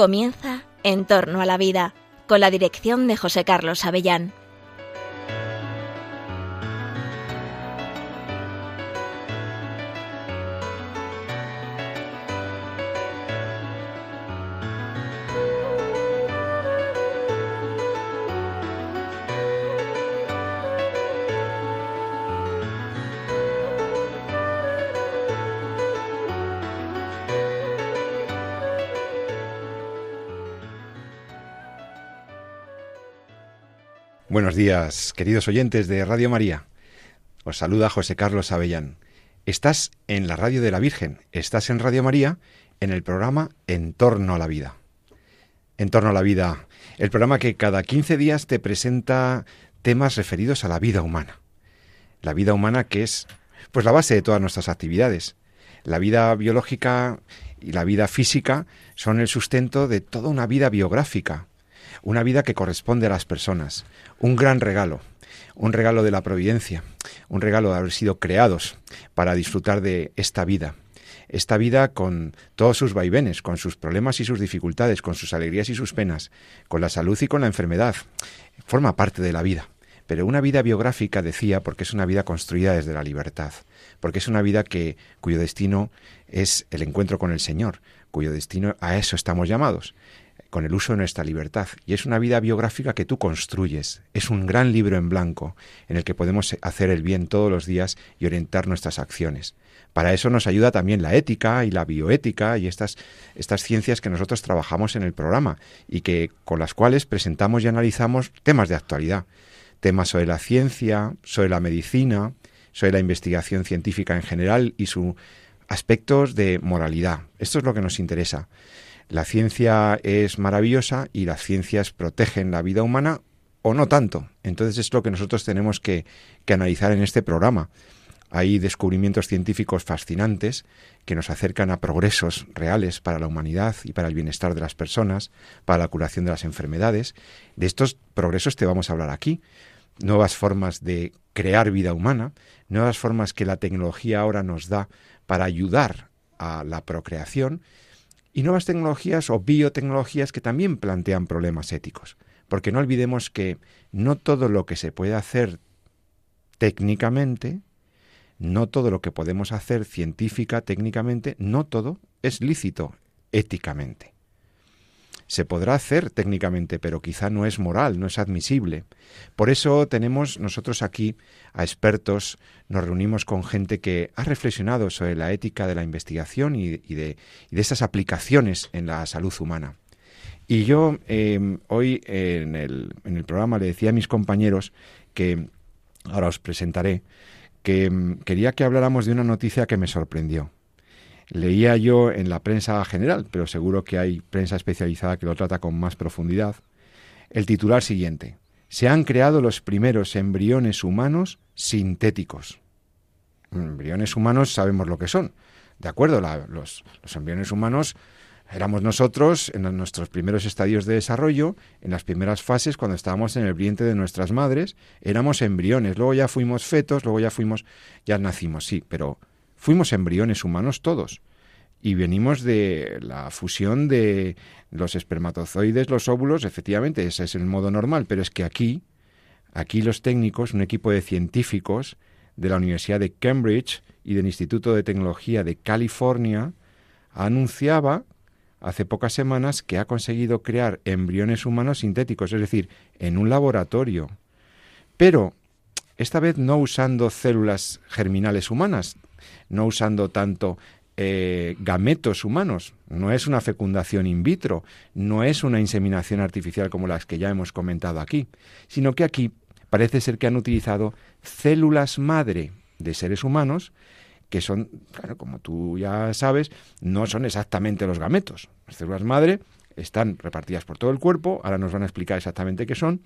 Comienza En torno a la vida, con la dirección de José Carlos Avellán. Buenos días, queridos oyentes de Radio María. Os saluda José Carlos Avellán. Estás en la radio de la Virgen, estás en Radio María, en el programa En torno a la vida. En torno a la vida, el programa que cada 15 días te presenta temas referidos a la vida humana. La vida humana que es pues la base de todas nuestras actividades. La vida biológica y la vida física son el sustento de toda una vida biográfica, una vida que corresponde a las personas, un gran regalo, un regalo de la providencia, un regalo de haber sido creados para disfrutar de esta vida. Esta vida con todos sus vaivenes, con sus problemas y sus dificultades, con sus alegrías y sus penas, con la salud y con la enfermedad, forma parte de la vida. Pero una vida biográfica, decía, porque es una vida construida desde la libertad, porque es una vida que, cuyo destino es el encuentro con el Señor, cuyo destino a eso estamos llamados con el uso de nuestra libertad. Y es una vida biográfica que tú construyes. Es un gran libro en blanco en el que podemos hacer el bien todos los días y orientar nuestras acciones. Para eso nos ayuda también la ética y la bioética y estas, estas ciencias que nosotros trabajamos en el programa y que con las cuales presentamos y analizamos temas de actualidad. Temas sobre la ciencia, sobre la medicina, sobre la investigación científica en general y sus aspectos de moralidad. Esto es lo que nos interesa. La ciencia es maravillosa y las ciencias protegen la vida humana o no tanto. Entonces es lo que nosotros tenemos que, analizar en este programa. Hay descubrimientos científicos fascinantes que nos acercan a progresos reales para la humanidad y para el bienestar de las personas, para la curación de las enfermedades. De estos progresos te vamos a hablar aquí. Nuevas formas de crear vida humana, nuevas formas que la tecnología ahora nos da para ayudar a la procreación y nuevas tecnologías o biotecnologías que también plantean problemas éticos. Porque no olvidemos que no todo lo que se puede hacer técnicamente, no todo lo que podemos hacer científica, técnicamente, no todo es lícito éticamente se podrá hacer técnicamente, pero quizá no es moral, no es admisible. Por eso tenemos nosotros aquí a expertos, nos reunimos con gente que ha reflexionado sobre la ética de la investigación y, de, esas aplicaciones en la salud humana. Y yo em, hoy en el, en el programa le decía a mis compañeros que, ahora os presentaré, que em, quería que habláramos de una noticia que me sorprendió leía yo en la prensa general, pero seguro que hay prensa especializada que lo trata con más profundidad, el titular siguiente. Se han creado los primeros embriones humanos sintéticos. Embriones humanos sabemos lo que son. De acuerdo, los, los embriones humanos éramos nosotros en nuestros primeros estadios de desarrollo, en las primeras fases, cuando estábamos en el vientre de nuestras madres, éramos embriones, luego ya fuimos fetos, luego ya fuimos, ya nacimos, sí, pero Fuimos embriones humanos todos y venimos de la fusión de los espermatozoides, los óvulos, efectivamente, ese es el modo normal, pero es que aquí, aquí los técnicos, un equipo de científicos de la Universidad de Cambridge y del Instituto de Tecnología de California, anunciaba hace pocas semanas que ha conseguido crear embriones humanos sintéticos, es decir, en un laboratorio. Pero esta vez no usando células germinales humanas, no usando tanto eh, gametos humanos, no es una fecundación in vitro, no es una inseminación artificial como las que ya hemos comentado aquí, sino que aquí parece ser que han utilizado células madre de seres humanos que son, claro, como tú ya sabes, no son exactamente los gametos. Las células madre están repartidas por todo el cuerpo, ahora nos van a explicar exactamente qué son,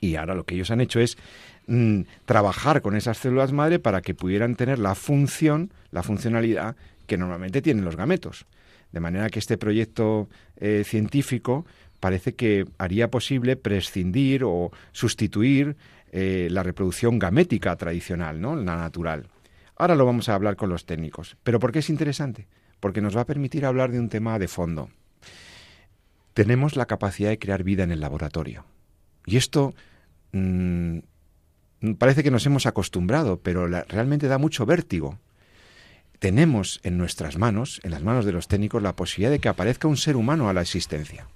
y ahora lo que ellos han hecho es mm, trabajar con esas células madre para que pudieran tener la función, la funcionalidad que normalmente tienen los gametos. De manera que este proyecto eh, científico parece que haría posible prescindir o sustituir eh, la reproducción gamética tradicional, ¿no? la natural. Ahora lo vamos a hablar con los técnicos. ¿Pero por qué es interesante? Porque nos va a permitir hablar de un tema de fondo. tenemos la capacidad de crear vida en el laboratorio. Y esto mm, parece que nos hemos acostumbrado, pero realmente da mucho vértigo. Tenemos en nuestras manos, en las manos de los técnicos, la posibilidad de que aparezca un ser humano a la existencia.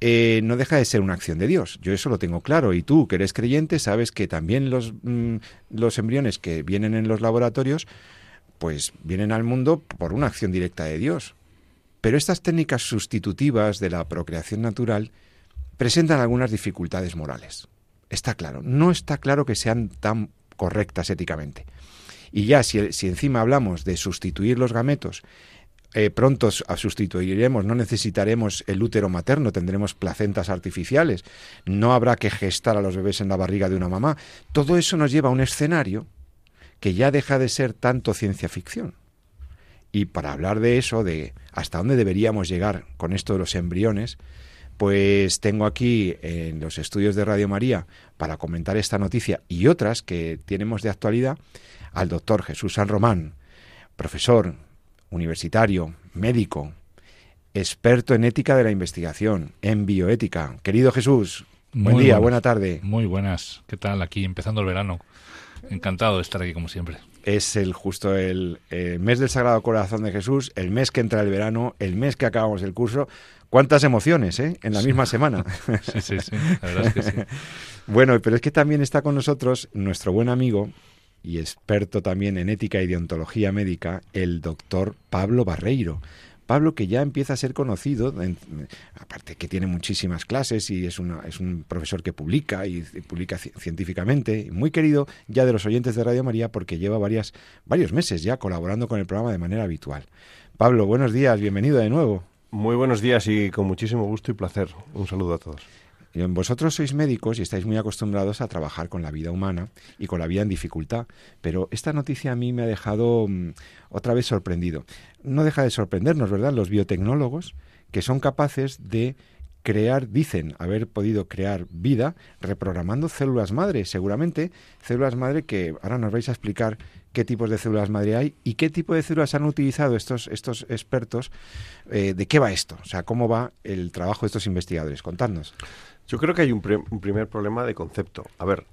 Eh, no deja de ser una acción de Dios. Yo eso lo tengo claro. Y tú, que eres creyente, sabes que también los, mm, los embriones que vienen en los laboratorios, pues vienen al mundo por una acción directa de Dios. Pero estas técnicas sustitutivas de la procreación natural presentan algunas dificultades morales. Está claro. No está claro que sean tan correctas éticamente. Y ya si, si encima hablamos de sustituir los gametos eh, pronto sustituiremos, no necesitaremos el útero materno, tendremos placentas artificiales, no habrá que gestar a los bebés en la barriga de una mamá. Todo eso nos lleva a un escenario que ya deja de ser tanto ciencia ficción. Y para hablar de eso, de hasta dónde deberíamos llegar con esto de los embriones, pues tengo aquí en los estudios de Radio María para comentar esta noticia y otras que tenemos de actualidad al doctor Jesús San Román, profesor, universitario, médico, experto en ética de la investigación, en bioética. Querido Jesús, buen día, buena tarde. Muy buenas, ¿qué tal? Aquí empezando el verano. Encantado de estar aquí como siempre. Es el justo el, el, mes del Sagrado Corazón de Jesús, el mes que entra el verano, el mes que acabamos el curso. ¿Cuántas emociones, eh? En la misma semana. Sí, sí, sí, la verdad es que sí. bueno, pero es que también está con nosotros nuestro buen amigo, y experto también en ética y deontología médica, el doctor Pablo Barreiro. Pablo que ya empieza a ser conocido, aparte que tiene muchísimas clases y es, una, es un profesor que publica y, publica científicamente, muy querido ya de los oyentes de Radio María porque lleva varias, varios meses ya colaborando con el programa de manera habitual. Pablo, buenos días, bienvenido de nuevo. Muy buenos días y con muchísimo gusto y placer. Un saludo a todos. Vosotros sois médicos y estáis muy acostumbrados a trabajar con la vida humana y con la vida en dificultad, pero esta noticia a mí me ha dejado mm, otra vez sorprendido. No deja de sorprendernos, ¿verdad? Los biotecnólogos que son capaces de crear, dicen haber podido crear vida reprogramando células madre, seguramente células madre que ahora nos vais a explicar qué tipos de células madre hay y qué tipo de células han utilizado estos, estos expertos, eh, de qué va esto, o sea, cómo va el trabajo de estos investigadores. Contadnos. Yo creo que hay un, primer problema de concepto. A ver,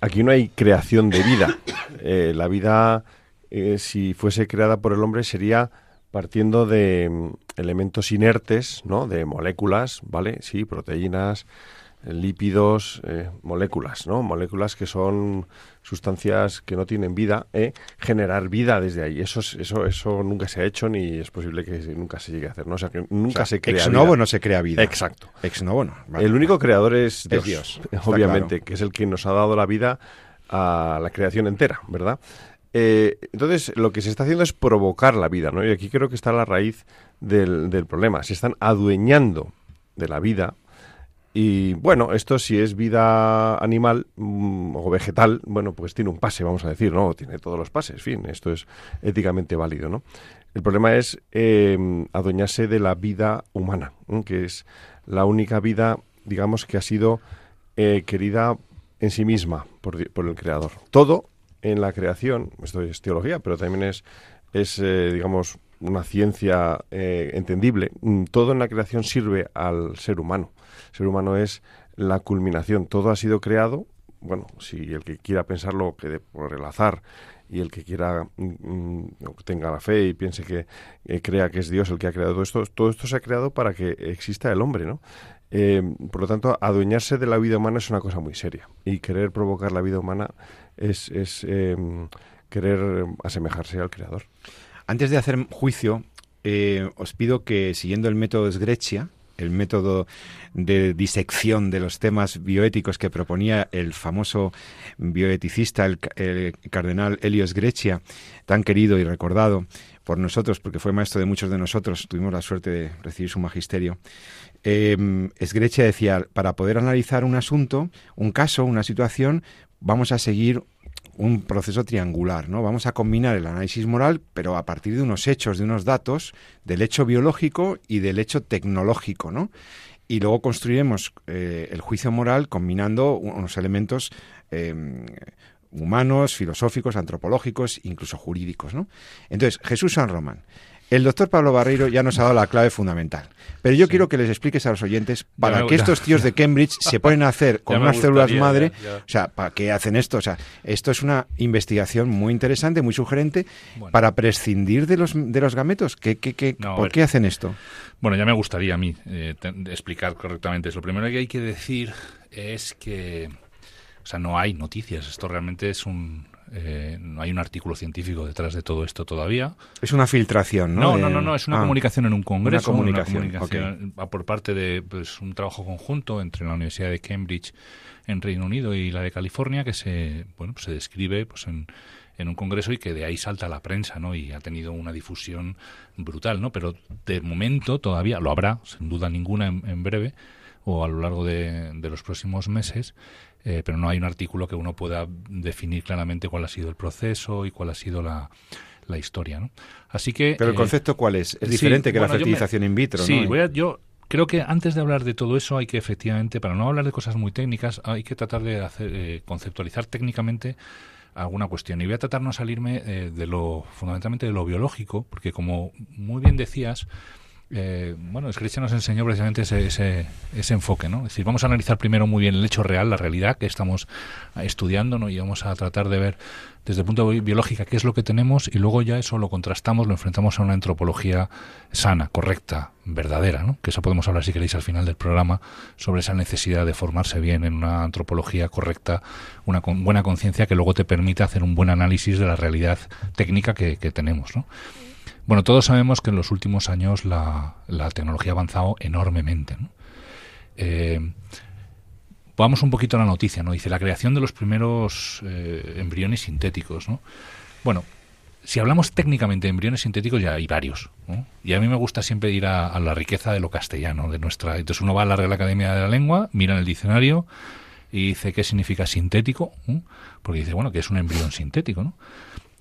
aquí no hay creación de vida. Eh, la vida, eh, si fuese creada por el hombre, sería partiendo de mm, elementos inertes, ¿no? De moléculas, ¿vale? Sí, proteínas, lípidos, eh, moléculas, ¿no? Moléculas que son sustancias que no tienen vida, ¿eh? generar vida desde ahí. Eso, eso, eso nunca se ha hecho ni es posible que nunca se llegue a hacer, ¿no? O sea, que nunca se crea ex novo no se crea vida. Exacto. Ex novo no. el único creador es Dios, obviamente, que es el que nos ha dado la vida a la creación entera, ¿verdad? Eh, entonces, lo que se está haciendo es provocar la vida, ¿no? Y aquí creo que está la raíz del, del problema. Se están adueñando de la vida y bueno, esto si es vida animal mm, o vegetal, bueno, pues tiene un pase, vamos a decir, ¿no? Tiene todos los pases, en fin, esto es éticamente válido, ¿no? El problema es eh, adueñarse de la vida humana, que es la única vida, digamos, que ha sido eh, querida en sí misma por, por, el Creador. Todo en la creación, esto es teología, pero también es, es eh, digamos, una ciencia entendible, mm, todo en la creación sirve al ser humano ser humano es la culminación. Todo ha sido creado, bueno, si el que quiera pensarlo que por el azar y el que quiera mm, mm, tenga la fe y piense que eh, crea que es Dios el que ha creado todo esto, todo esto se ha creado para que exista el hombre, ¿no? Eh, por lo tanto, adueñarse de la vida humana es una cosa muy seria y querer provocar la vida humana es, es em, querer asemejarse al creador. Antes de hacer juicio, eh, os pido que, siguiendo el método Sgreccia, el método de disección de los temas bioéticos que proponía el famoso bioeticista, el, cardenal Helios Grecia, tan querido y recordado por nosotros, porque fue maestro de muchos de nosotros, tuvimos la suerte de recibir su magisterio. Eh, decía, para poder analizar un asunto, un caso, una situación, vamos a seguir un proceso triangular, ¿no? Vamos a combinar el análisis moral, pero a partir de unos hechos, de unos datos, del hecho biológico y del hecho tecnológico, ¿no? Y luego construiremos eh, el juicio moral combinando unos elementos em, humanos, filosóficos, antropológicos, incluso jurídicos, ¿no? Entonces, Jesús San Román, El doctor Pablo Barreiro ya nos ha dado la clave fundamental. Pero yo quiero que les expliques a los oyentes para qué estos tíos de Cambridge se ponen a hacer con unas células madre, o sea, ¿para qué hacen esto? O sea, esto es una investigación muy interesante, muy sugerente para prescindir de los, de los gametos. ¿Qué, qué, qué, ¿Por qué hacen esto? Bueno, ya me gustaría a mí eh, explicar correctamente eso. Lo primero que hay que decir es que, o sea, no hay noticias. Esto realmente es un, eh, no hay un artículo científico detrás de todo esto todavía. Es una filtración, ¿no? No, no, no, es una ah. comunicación en un congreso. Una comunicación, por parte de pues, un trabajo conjunto entre la Universidad de Cambridge en Reino Unido y la de California que se, bueno, pues se describe pues, en, en un congreso y que de ahí salta la prensa, ¿no? Y ha tenido una difusión brutal, ¿no? Pero de momento todavía lo habrá, sin duda ninguna, en, breve o a lo largo de, los próximos meses, eh, pero no hay un artículo que uno pueda definir claramente cuál ha sido el proceso y cuál ha sido la, la historia, ¿no? Así que... Pero el eh, concepto cuál es? Es diferente que la fertilización in vitro, sí, ¿no? Voy a, yo creo que antes de hablar de todo eso hay que efectivamente, para no hablar de cosas muy técnicas, hay que tratar de hacer, eh, conceptualizar técnicamente alguna cuestión. Y voy a tratar no salirme eh, de lo, fundamentalmente de lo biológico, porque como muy bien decías, eh, bueno, Scritch nos enseñó precisamente ese, ese, ese, enfoque, ¿no? Es decir, vamos a analizar primero muy bien el hecho real, la realidad que estamos estudiando, ¿no? Y vamos a tratar de ver desde el punto de vista biológico qué es lo que tenemos y luego ya eso lo contrastamos, lo enfrentamos a una antropología sana, correcta, verdadera, ¿no? Que eso podemos hablar si queréis al final del programa sobre esa necesidad de formarse bien en una antropología correcta, una buena conciencia que luego te permite hacer un buen análisis de la realidad técnica que, que tenemos, ¿no? Bueno, todos sabemos que en los últimos años la, tecnología ha avanzado enormemente. Eh, vamos un poquito a la noticia, ¿no? Dice la creación de los primeros eh, embriones sintéticos, ¿no? Bueno, si hablamos técnicamente de embriones sintéticos ya hay varios, Y a mí me gusta siempre ir a, la riqueza de lo castellano, de nuestra. Entonces uno va a la Real Academia de la Lengua, mira en el diccionario y dice qué significa sintético, porque dice bueno que es un embrión sintético, ¿no?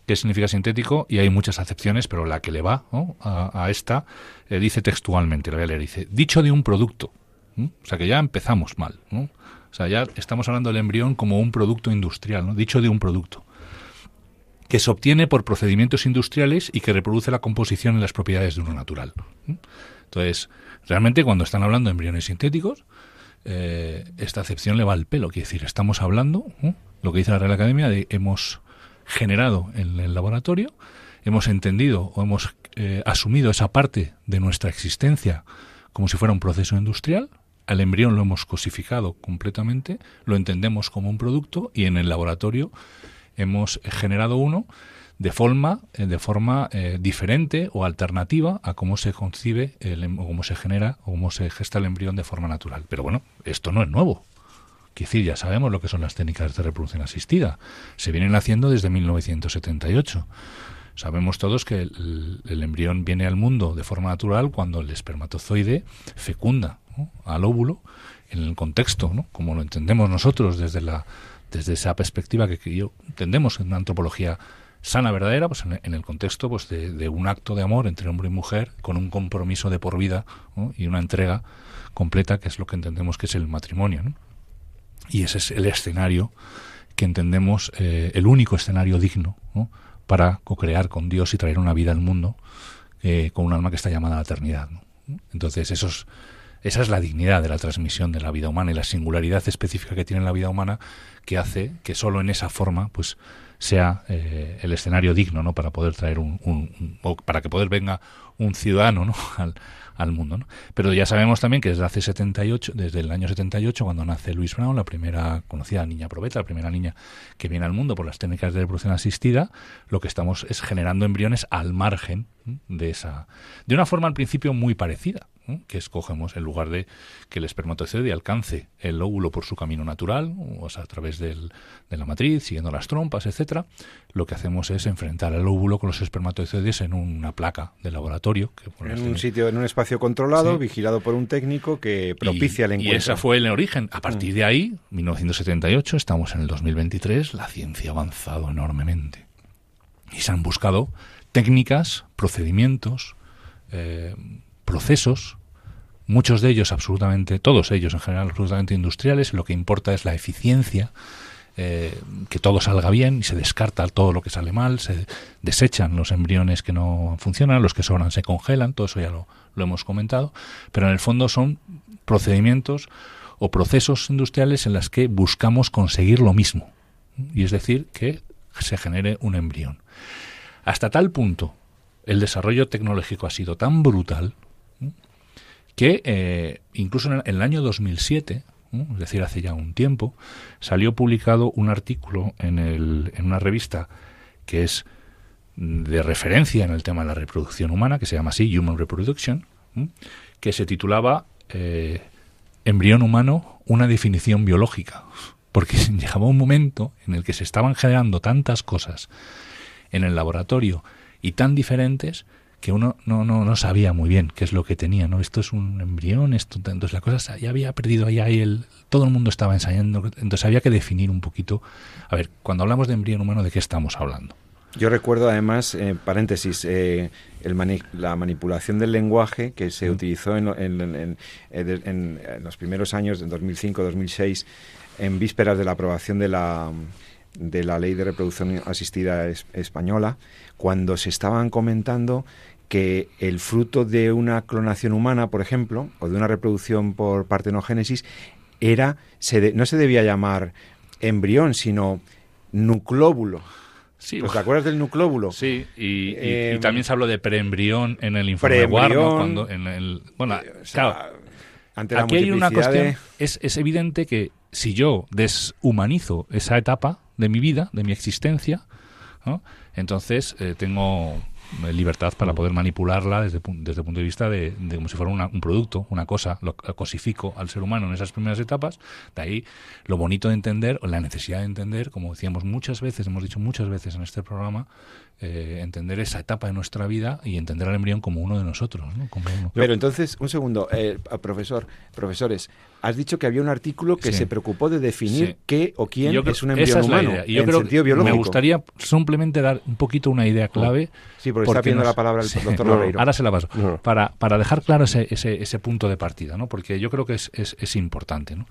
Qué significa sintético y hay muchas acepciones, pero la que le va a, esta eh, dice textualmente, la voy dice, dicho de un producto. O sea que ya empezamos mal. O sea, ya estamos hablando del embrión como un producto industrial, ¿no? dicho de un producto que se obtiene por procedimientos industriales y que reproduce la composición y las propiedades de uno natural. Entonces, realmente cuando están hablando de embriones sintéticos, eh, esta acepción le va al pelo. Quiere decir, estamos hablando, lo que dice la Real Academia, de hemos generado en el laboratorio, hemos entendido o hemos eh, asumido esa parte de nuestra existencia como si fuera un proceso industrial, al embrión lo hemos cosificado completamente, lo entendemos como un producto y en el laboratorio hemos generado uno de forma, eh, de forma eh, diferente o alternativa a cómo se concibe, el, em, o cómo se genera o cómo se gesta el embrión de forma natural. Pero bueno, esto no es nuevo. Quiero decir, ya sabemos lo que son las técnicas de reproducción asistida. Se vienen haciendo desde 1978. Sabemos todos que el, embrión viene al mundo de forma natural cuando el espermatozoide fecunda al óvulo en el contexto, ¿no? como lo entendemos nosotros desde la desde esa perspectiva que, yo entendemos en una antropología sana verdadera, pues en, el contexto pues de, un acto de amor entre hombre y mujer con un compromiso de por vida y una entrega completa que es lo que entendemos que es el matrimonio. Y ese es el escenario que entendemos, eh, el único escenario digno para co-crear con Dios y traer una vida al mundo eh, con un alma que está llamada a la eternidad. Entonces, esos, esa es la dignidad de la transmisión de la vida humana y la singularidad específica que tiene la vida humana que hace que solo en esa forma pues sea eh, el escenario digno ¿no? para poder traer un, un, para que poder venga un ciudadano ¿no? al, mundo. ¿no? Pero ya sabemos también que desde hace 78, desde el año 78, cuando nace Louise Brown, la primera conocida niña probeta, la primera niña que viene al mundo por las técnicas de reproducción asistida, lo que estamos es generando embriones al margen de esa, de una forma al principio muy parecida que escogemos en lugar de que el espermatozoide alcance el óvulo por su camino natural, o sea, a través del, de la matriz, siguiendo las trompas, etcétera, lo que hacemos es enfrentar al óvulo con los espermatozoides en una placa de laboratorio. Que en un sitio, en un espacio controlado, vigilado por un técnico que propicia el encuentro. Y ese fue el origen. A partir mm. de ahí, 1978, estamos en el 2023, la ciencia ha avanzado enormemente. Y se han buscado técnicas, procedimientos, eh, procesos, muchos de ellos absolutamente, todos ellos en general absolutamente industriales, lo que importa es la eficiencia eh, que todo salga bien y se descarta todo lo que sale mal, se desechan los embriones que no funcionan, los que sobran se congelan, todo eso ya lo, lo hemos comentado, pero en el fondo son procedimientos o procesos industriales en los que buscamos conseguir lo mismo, y es decir, que se genere un embrión. Hasta tal punto el desarrollo tecnológico ha sido tan brutal que eh, incluso en el, año 2007, es decir, hace ya un tiempo, salió publicado un artículo en, el, en una revista que es de referencia en el tema de la reproducción humana, que se llama así Human Reproduction, que se titulaba eh, Embrión humano, una definición biológica. Porque llegaba un momento en el que se estaban generando tantas cosas en el laboratorio y tan diferentes que uno no, no, no sabía muy bien qué es lo que tenía, ¿no? Esto es un embrión, esto, entonces la cosa ya había perdido ahí, ahí el, todo el mundo estaba ensayando, entonces había que definir un poquito, a ver, cuando hablamos de embrión humano, ¿de qué estamos hablando? Yo recuerdo además, eh, paréntesis, eh, el la manipulación del lenguaje que se mm. utilizó en, en, en, los primeros años, en 2005-2006, en vísperas de la aprobación de la, de la ley de reproducción asistida española, cuando se estaban comentando que el fruto de una clonación humana, por ejemplo, o de una reproducción por partenogénesis, era, se no se debía llamar embrión, sino nuclóbulo. Sí, pues, ¿Te acuerdas del nuclóbulo? Sí, y, em, también se habló de preembrión en el informe de cuando en el, bueno, eh, claro, aquí hay una cuestión, es, es evidente que si yo deshumanizo esa etapa de mi vida, de mi existencia, ¿no? entonces eh, tengo libertad para poder manipularla desde, desde el punto de vista de, como si fuera un producto, una cosa, lo cosifico al ser humano en esas primeras etapas, de ahí lo bonito de entender, o la necesidad de entender, como decíamos muchas veces, hemos dicho muchas veces en este programa, eh, entender esa etapa de nuestra vida y entender al embrión como uno de nosotros. Pero entonces, un segundo, eh, profesor, profesores, has dicho que había un artículo que se preocupó de definir qué o quién es un embrión humano y yo creo Me gustaría simplemente dar un poquito una idea clave. Sí, porque, está pidiendo la palabra el doctor no, Ahora se la paso. Para, para dejar claro ese, ese, ese, punto de partida, ¿no? porque yo creo que es, es, es importante. ¿no?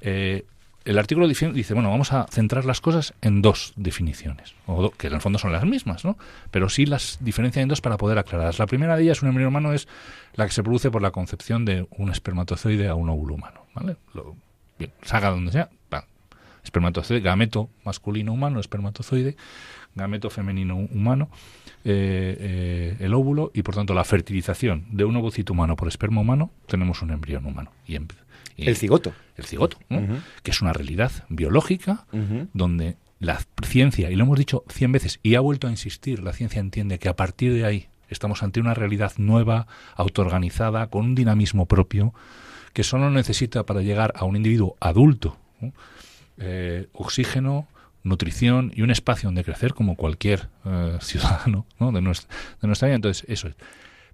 Eh, el artículo dice, bueno, vamos a centrar las cosas en dos definiciones, o que en el fondo son las mismas, ¿no? Pero sí las diferencian en dos para poder aclararlas. La primera de ellas, un embrión humano, es la que se produce por la concepción de un espermatozoide a un óvulo humano, ¿vale? Lo, bien, salga donde sea, espermatozoide, gameto masculino humano, espermatozoide, gameto femenino humano, eh, eh, el óvulo y por tanto la fertilización de un ovocito humano por esperma humano, tenemos un embrión humano. Y el cigoto. El cigoto, que es una realidad biológica donde la ciencia, y lo hemos dicho cien veces, y ha vuelto a insistir, la ciencia entiende que a partir de ahí estamos ante una realidad nueva, autoorganizada, con un dinamismo propio, que solo necesita para llegar a un individuo adulto eh, oxígeno, nutrición y un espacio donde crecer como cualquier eh, ciudadano de, nuestra, de nuestra vida. Entonces, eso es.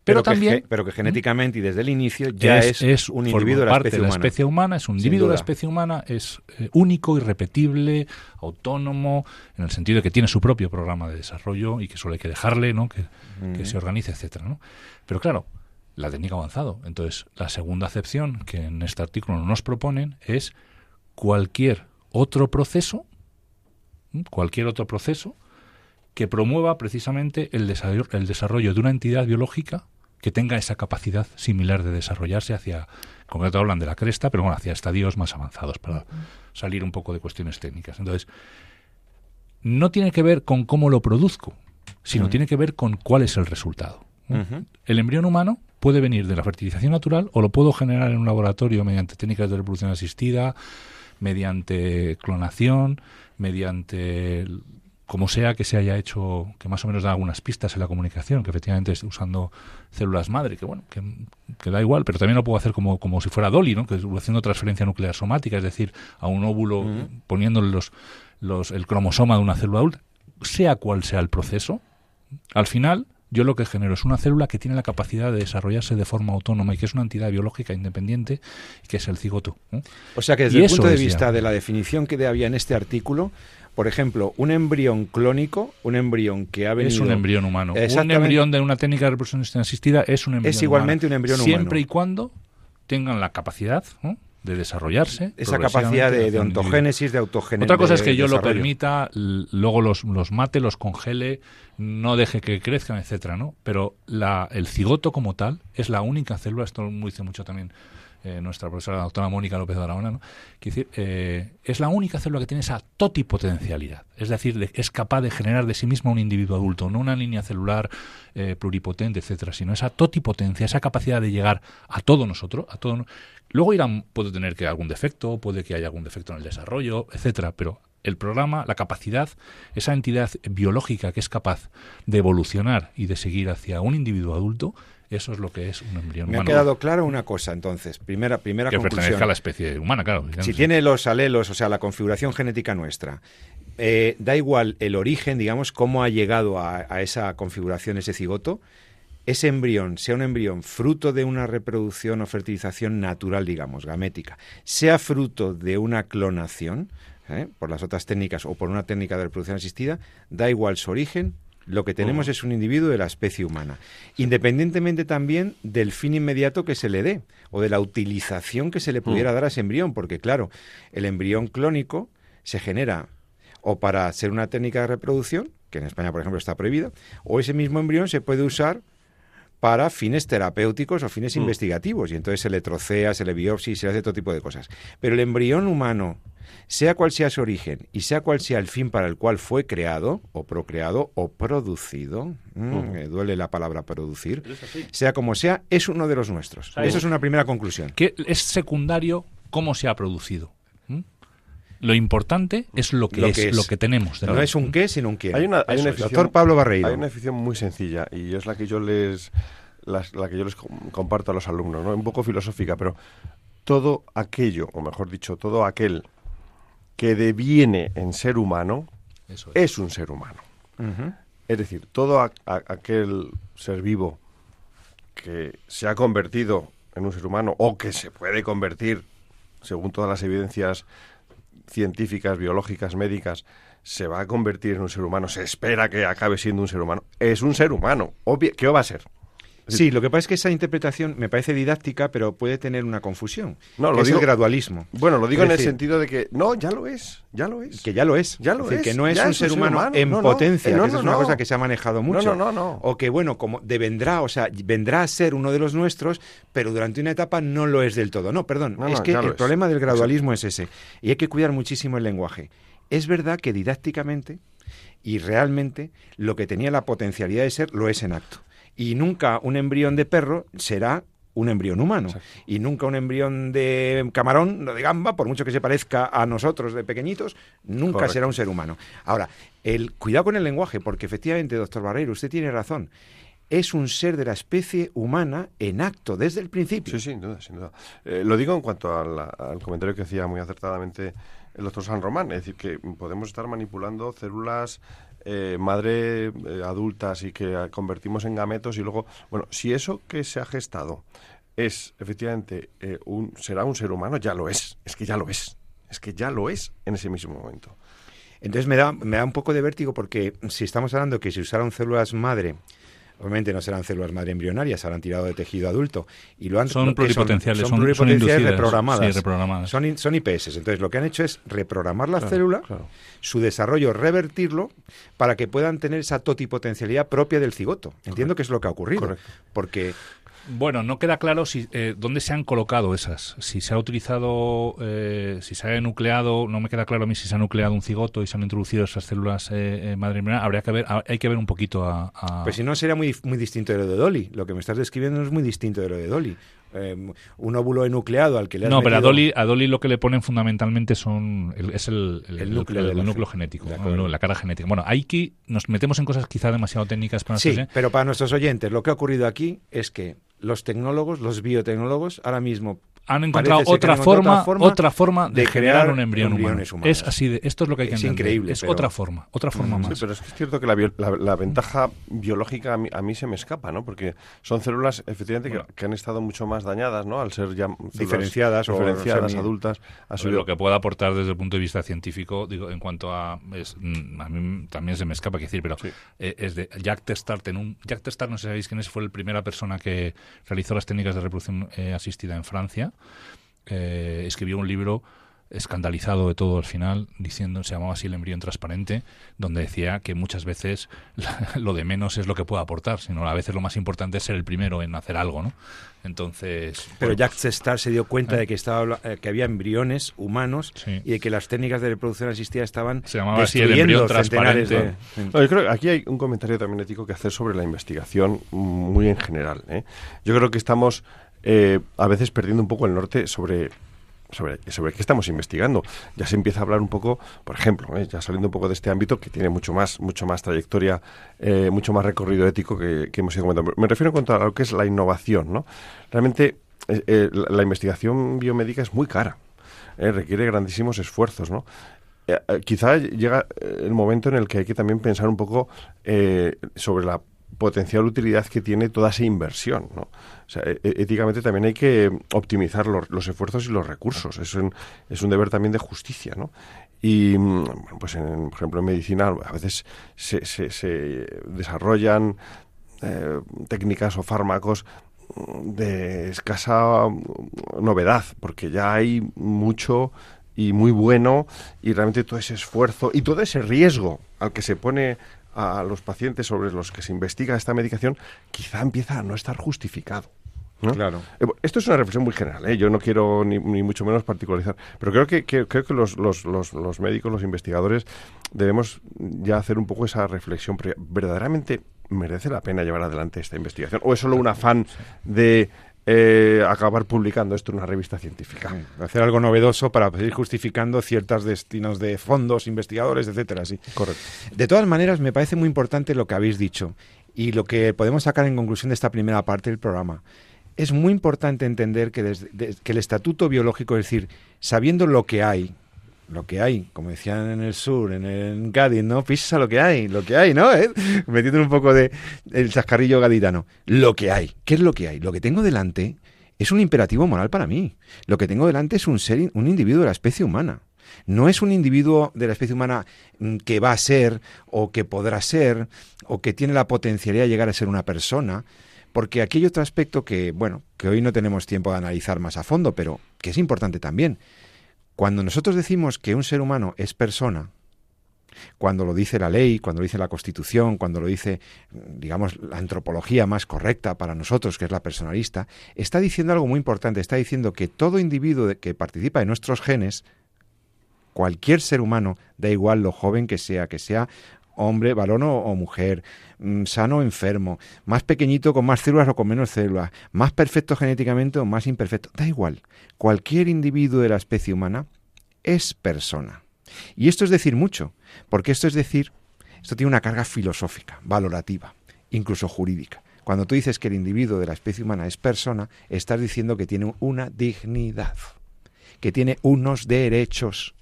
Pero, también, que, pero que genéticamente y desde el inicio ya es, un individuo de la parte de la especie humana, es un individuo de la especie humana, es eh, único, irrepetible, autónomo, en el sentido de que tiene su propio programa de desarrollo y que solo hay que dejarle, ¿no? que, se organice, etcétera, ¿no? Pero claro, la técnica ha avanzado. Entonces, la segunda acepción que en este artículo nos proponen es cualquier otro proceso, cualquier otro proceso que promueva precisamente el desarrollo, el desarrollo de una entidad biológica que tenga esa capacidad similar de desarrollarse hacia, en concreto hablan de la cresta, pero bueno, hacia estadios más avanzados para salir un poco de cuestiones técnicas. Entonces, no tiene que ver con cómo lo produzco, sino tiene que ver con cuál es el resultado. El embrión humano puede venir de la fertilización natural o lo puedo generar en un laboratorio mediante técnicas de reproducción asistida, mediante clonación, mediante como sea que se haya hecho, que más o menos da algunas pistas en la comunicación, que efectivamente es usando células madre, que bueno, que, da igual, pero también lo puedo hacer como, como si fuera Dolly, ¿no? que es haciendo transferencia nuclear somática, es decir, a un óvulo poniéndole los, los, el cromosoma de una célula adulta, sea cual sea el proceso, al final yo lo que genero es una célula que tiene la capacidad de desarrollarse de forma autónoma y que es una entidad biológica independiente y que es el cigoto. O sea que desde el punto de vista de la definición que había en este artículo, por ejemplo, un embrión clónico, un embrión que ha venido... Es un embrión humano. Un embrión de una técnica de reproducción asistida es un embrión Es igualmente un embrión humano. Siempre y cuando tengan la capacidad de desarrollarse. Esa capacidad de, ontogénesis, de autogénesis. Otra cosa es que yo lo permita, luego los, los mate, los congele, no deje que crezcan, etcétera, ¿no? Pero la, el cigoto como tal es la única célula, esto lo dice mucho también eh, nuestra profesora la doctora Mónica López de Aragona, ¿no? decir, eh, es la única célula que tiene esa totipotencialidad, es decir, es capaz de generar de sí misma un individuo adulto, no una línea celular eh, pluripotente, etcétera, sino esa totipotencia, esa capacidad de llegar a todo nosotros, a todo. Luego irán, puede tener que algún defecto, puede que haya algún defecto en el desarrollo, etcétera, pero el programa, la capacidad, esa entidad biológica que es capaz de evolucionar y de seguir hacia un individuo adulto, eso es lo que es un embrión humano. Me ha quedado claro una cosa, entonces. Primera, primera que pertenezca a la especie humana, claro. Si tiene los alelos, o sea, la configuración genética nuestra, eh, da igual el origen, digamos, cómo ha llegado a, a, esa configuración ese cigoto, ese embrión sea un embrión fruto de una reproducción o fertilización natural, digamos, gamética, sea fruto de una clonación, ¿eh? por las otras técnicas o por una técnica de reproducción asistida, da igual su origen, lo que tenemos es un individuo de la especie humana, independientemente también del fin inmediato que se le dé o de la utilización que se le pudiera dar a ese embrión, porque claro, el embrión clónico se genera o para ser una técnica de reproducción, que en España por ejemplo está prohibida, o ese mismo embrión se puede usar para fines terapéuticos o fines investigativos y entonces se le trocea, se le biopsia se le hace todo tipo de cosas. Pero el embrión humano sea cual sea su origen y sea cual sea el fin para el cual fue creado o procreado o producido, me duele la palabra producir, sea como sea, es uno de los nuestros. Esa es una primera conclusión. Que es secundario cómo se ha producido. Lo importante es lo que, es, lo que tenemos. no es un qué, sino un quién. Hay una, hay una Doctor Pablo Barreiro. Hay una definición muy sencilla y es la que yo les la, que yo les comparto a los alumnos, ¿no? un poco filosófica, pero todo aquello, o mejor dicho, todo aquel que deviene en ser humano es. un ser humano. Es decir, todo aquel ser vivo que se ha convertido en un ser humano o que se puede convertir, según todas las evidencias científicas, biológicas, médicas, se va a convertir en un ser humano, se espera que acabe siendo un ser humano, es un ser humano. ¿Qué va a ser? Sí, lo que pasa es que esa interpretación me parece didáctica, pero puede tener una confusión. No, lo digo, el gradualismo. Bueno, lo digo en el sentido de que no, ya lo es, ya lo es. Que ya lo es. Ya lo es. Que no es un ser, humano, en potencia, que es una cosa que se ha manejado mucho. No, no, no, O que, bueno, como devendrá, o sea, vendrá a ser uno de los nuestros, pero durante una etapa no lo es del todo. No, perdón, es que el problema del gradualismo es ese. Y hay que cuidar muchísimo el lenguaje. Es verdad que didácticamente y realmente lo que tenía la potencialidad de ser lo es en acto y nunca un embrión de perro será un embrión humano. Y nunca un embrión de camarón, de gamba, por mucho que se parezca a nosotros de pequeñitos, nunca será un ser humano. Ahora, el cuidado con el lenguaje, porque efectivamente, doctor Barreiro, usted tiene razón. Es un ser de la especie humana en acto desde el principio. Sí, sin duda, sin duda. Eh, lo digo en cuanto al comentario que hacía muy acertadamente el doctor San Román, es decir, que podemos estar manipulando células eh, madre eh, adultas y que convertimos en gametos y luego, bueno, si eso que se ha gestado es efectivamente eh, un será un ser humano, ya lo es, es que ya lo es, es que ya lo es en ese mismo momento. Entonces me da, me da un poco de vértigo porque si estamos hablando que si usaron células madre Obviamente no serán células madre embrionarias, habrán tirado de tejido adulto y lo han son pluripotenciales, son, son, pluripotenciales reprogramadas. Sí, reprogramadas. Son, son IPS. Entonces lo que han hecho es reprogramar la célula, su desarrollo revertirlo para que puedan tener esa totipotencialidad propia del cigoto. Entiendo que es lo que ha ocurrido, porque bueno, no queda claro si eh, dónde se han colocado esas. Si se ha utilizado, eh, si se ha nucleado, no me queda claro a mí si se ha nucleado un cigoto y se han introducido esas células eh, madre Habría que ver, hay que ver un poquito a, Pues si no sería muy muy distinto de lo de Dolly. Lo que me estás describiendo es muy distinto de lo de Dolly. Un óvulo enucleado al que le has No, pero a Dolly, a Dolly lo que le ponen fundamentalmente son es el, núcleo, el, núcleo genético, la cara genética. Bueno, hay que nos metemos en cosas quizá demasiado técnicas para Sí, pero para nuestros oyentes, lo que ha ocurrido aquí es que los tecnólogos, los biotecnólogos, ahora mismo han encontrado otra forma, otra forma, de, generar un embrión humano. Es así de, esto es lo que hay que es entender. increíble. Es otra forma, otra forma más. Sí, pero es, que es cierto que la, ventaja biológica a mí, se me escapa, ¿no? Porque son células, efectivamente, que, han estado mucho más dañadas, ¿no? Al ser ya diferenciadas, diferenciadas adultas. Lo que pueda aportar desde el punto de vista científico, digo, en cuanto a... Mm, a mí también se me escapa que decir, pero eh, es de Jack Testart. En un, Jack Testart, no sé si sabéis quién es, fue la primera persona que realizó las técnicas de reproducción eh, asistida en Francia eh, escribió un libro escandalizado de todo al final, diciendo, se llamaba así el embrión transparente, donde decía que muchas veces lo de menos es lo que puede aportar, sino a veces lo más importante es ser el primero en hacer algo, ¿no? Entonces... Pero Jack Star se dio cuenta ¿eh? de que, estaba, eh, que había embriones humanos y de que las técnicas de reproducción asistida estaban se llamaba así el embrión transparente. yo creo que aquí hay un comentario también ético que hacer sobre la investigación muy en general. ¿eh? Yo creo que estamos a veces perdiendo un poco el norte sobre sobre, sobre qué estamos investigando. Ya se empieza a hablar un poco, por ejemplo, ¿eh? ya saliendo un poco de este ámbito que tiene mucho más, mucho más trayectoria, eh, mucho más recorrido ético que, hemos ido comentando. Me refiero en cuanto a lo que es la innovación, ¿no? Realmente eh, la, investigación biomédica es muy cara, requiere grandísimos esfuerzos, ¿no? quizá llega el momento en el que hay que también pensar un poco sobre la potencial utilidad que tiene toda esa inversión. ¿no? O sea, e, éticamente también hay que optimizar los, esfuerzos y los recursos. Es un, es un deber también de justicia. ¿no? Y, pues en, por ejemplo, en medicina a veces se, se, desarrollan eh, técnicas o fármacos de escasa novedad, porque ya hay mucho y muy bueno y realmente todo ese esfuerzo y todo ese riesgo al que se pone a los pacientes sobre los que se investiga esta medicación, quizá empieza a no estar justificado. Claro. Eh, esto es una reflexión muy general, ¿eh? yo no quiero ni, mucho menos particularizar, pero creo que, creo que los, los, los, médicos, los investigadores, debemos ya hacer un poco esa reflexión. ¿Verdaderamente merece la pena llevar adelante esta investigación? ¿O es solo un afán de eh, acabar publicando esto en una revista científica. hacer algo novedoso para seguir justificando ciertos destinos de fondos, investigadores, etcétera. Sí. Correcto. De todas maneras, me parece muy importante lo que habéis dicho y lo que podemos sacar en conclusión de esta primera parte del programa. Es muy importante entender que, desde, que el estatuto biológico, es decir, sabiendo lo que hay, lo que hay, como decían en el sur, en, el Cádiz, ¿no? Pisa lo que hay, lo que hay, ¿no? ¿Eh? Metiendo un poco de el chascarrillo gaditano. Lo que hay. ¿Qué es lo que hay? Lo que tengo delante es un imperativo moral para mí. Lo que tengo delante es un ser, un individuo de la especie humana. No es un individuo de la especie humana mm, que va a ser, o que podrá ser, o que tiene la potencialidad de llegar a ser una persona, porque aquí hay otro aspecto que, bueno, que hoy no tenemos tiempo de analizar más a fondo, pero que es importante también. Cuando nosotros decimos que un ser humano es persona, cuando lo dice la ley, cuando lo dice la Constitución, cuando lo dice, digamos, la antropología más correcta para nosotros, que es la personalista, está diciendo algo muy importante. Está diciendo que todo individuo que participa en nuestros genes, cualquier ser humano, da igual lo joven que sea, que sea hombre, varón o, mujer, sano o enfermo, más pequeñito con más células o con menos células, más perfecto genéticamente o más imperfecto, da igual. Cualquier individuo de la especie humana es persona. Y esto es decir mucho, porque esto es decir, esto tiene una carga filosófica, valorativa, incluso jurídica. Cuando tú dices que el individuo de la especie humana es persona, estás diciendo que tiene una dignidad, que tiene unos derechos,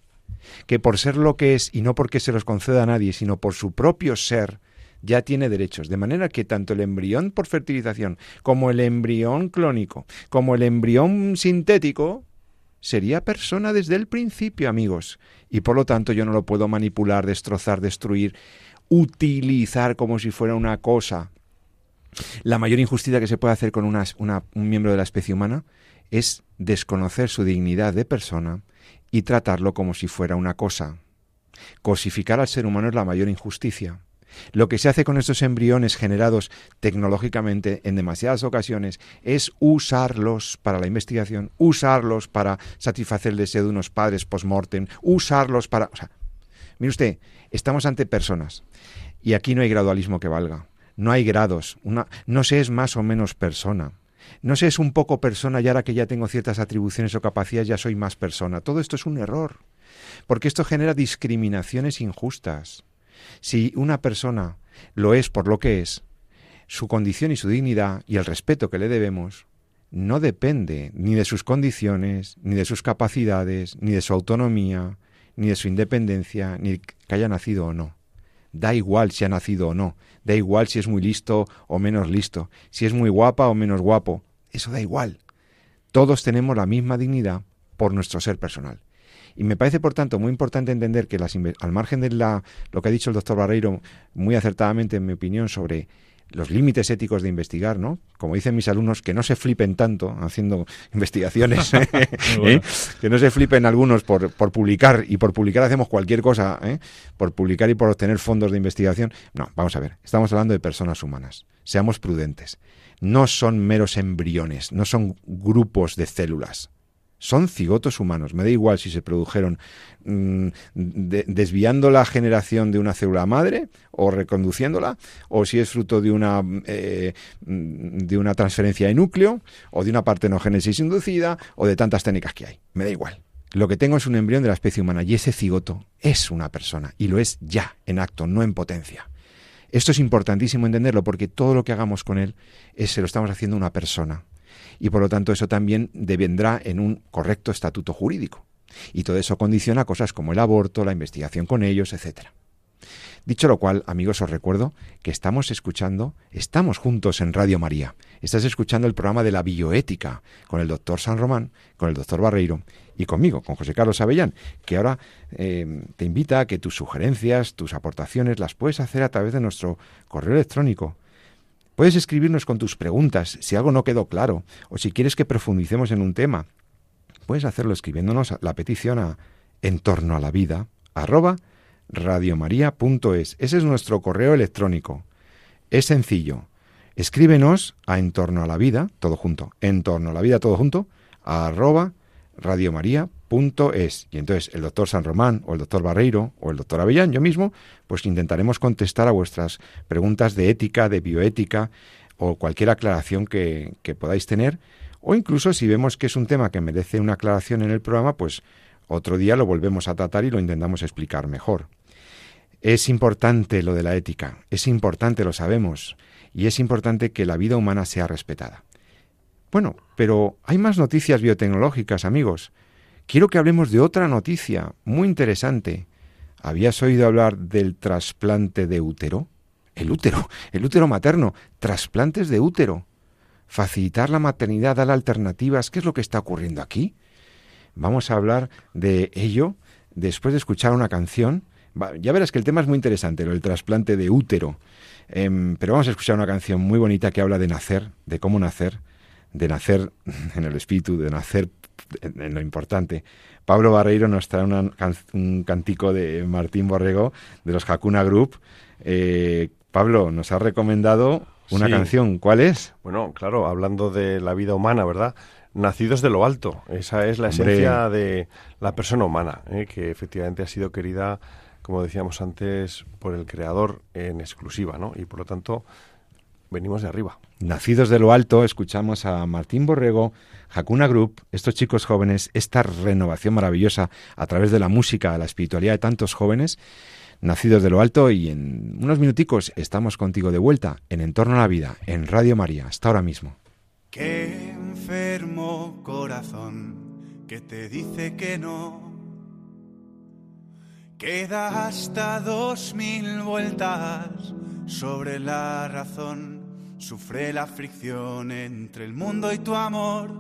que por ser lo que es y no porque se los conceda a nadie, sino por su propio ser, ya tiene derechos. De manera que tanto el embrión por fertilización como el embrión clónico, como el embrión sintético, sería persona desde el principio, amigos. Y por lo tanto yo no lo puedo manipular, destrozar, destruir, utilizar como si fuera una cosa. La mayor injusticia que se puede hacer con un miembro de la especie humana es desconocer su dignidad de persona y tratarlo como si fuera una cosa. Cosificar al ser humano es la mayor injusticia. Lo que se hace con estos embriones generados tecnológicamente en demasiadas ocasiones es usarlos para la investigación, usarlos para satisfacer el deseo de unos padres post-mortem, usarlos para... O sea, mire usted, estamos ante personas y aquí no hay gradualismo que valga. No hay grados. No se es más o menos persona. No sé, es un poco persona y ahora que ya tengo ciertas atribuciones o capacidades ya soy más persona. Todo esto es un error, porque esto genera discriminaciones injustas. Si una persona lo es por lo que es, su condición y su dignidad y el respeto que le debemos no depende ni de sus condiciones, ni de sus capacidades, ni de su autonomía, ni de su independencia, ni que haya nacido o no. Da igual si ha nacido o no, da igual si es muy listo o menos listo, si es muy guapa o menos guapo, eso da igual. Todos tenemos la misma dignidad por nuestro ser personal. Y me parece, por tanto, muy importante entender que las, al margen de la, lo que ha dicho el doctor Barreiro, muy acertadamente, en mi opinión, sobre los límites éticos de investigar, ¿no? Como dicen mis alumnos, que no se flipen tanto haciendo investigaciones, ¿eh? que no se flipen algunos por, por, publicar, y por publicar hacemos cualquier cosa, ¿eh? por publicar y por obtener fondos de investigación. No, vamos a ver, estamos hablando de personas humanas. Seamos prudentes. No son meros embriones, no son grupos de células son cigotos humanos. Me da igual si se produjeron mm, desviando la generación de una célula madre o reconduciéndola, o si es fruto de una, eh, de una transferencia de núcleo, o de una partenogénesis inducida, o de tantas técnicas que hay. Me da igual. Lo que tengo es un embrión de la especie humana y ese cigoto es una persona y lo es ya, en acto, no en potencia. Esto es importantísimo entenderlo porque todo lo que hagamos con él es, se lo estamos haciendo a una persona y por lo tanto eso también devendrá en un correcto estatuto jurídico. Y todo eso condiciona cosas como el aborto, la investigación con ellos, etcétera. Dicho lo cual, amigos, os recuerdo que estamos escuchando, estamos juntos en Radio María. Estás escuchando el programa de la bioética con el doctor San Román, con el doctor Barreiro y conmigo, con José Carlos Avellán, que ahora eh, te invita a que tus sugerencias, tus aportaciones las puedes hacer a través de nuestro correo electrónico Puedes escribirnos con tus preguntas si algo no quedó claro o si quieres que profundicemos en un tema. Puedes hacerlo escribiéndonos la petición a en torno a la vida arroba radiomaria.es. Ese es nuestro correo electrónico. Es sencillo. Escríbenos a en torno a la vida, todo junto, en torno a la vida, todo junto, arroba radiomaria.es es. Y entonces el doctor San Román o el doctor Barreiro o el doctor Avellán, yo mismo, pues intentaremos contestar a vuestras preguntas de ética, de bioética o cualquier aclaración que, que podáis tener. O incluso si vemos que es un tema que merece una aclaración en el programa, pues otro día lo volvemos a tratar y lo intentamos explicar mejor. Es importante lo de la ética, es importante, lo sabemos, y es importante que la vida humana sea respetada. Bueno, pero hay más noticias biotecnológicas, amigos. Quiero que hablemos de otra noticia muy interesante. ¿Habías oído hablar del trasplante de útero? El útero, el útero materno, trasplantes de útero. Facilitar la maternidad, dar alternativas. ¿Qué es lo que está ocurriendo aquí? Vamos a hablar de ello después de escuchar una canción. Ya verás que el tema es muy interesante, el trasplante de útero. Em, pero vamos a escuchar una canción muy bonita que habla de nacer, de cómo nacer, de nacer en el espíritu, de nacer en lo importante. Pablo Barreiro nos trae un cantico de Martín Borrego de los Hakuna Group. Eh, Pablo, nos ha recomendado una canción. ¿Cuál es? Bueno, claro, hablando de la vida humana, ¿verdad? Nacidos de lo alto. Esa es la esencia de la persona humana, ¿eh? que efectivamente ha sido querida, como decíamos antes, por el creador en exclusiva, ¿no? Y por lo tanto, venimos de arriba. Nacidos de lo alto, escuchamos a Martín Borrego, Hakuna Group, estos chicos jóvenes, esta renovación maravillosa a través de la música, la espiritualidad de tantos jóvenes, nacidos de lo alto y en unos minuticos estamos contigo de vuelta en Entorno a la Vida, en Radio María, hasta ahora mismo. Qué enfermo corazón que te dice que no. Queda hasta dos mil vueltas sobre la razón Sufre la fricción entre el mundo y tu amor,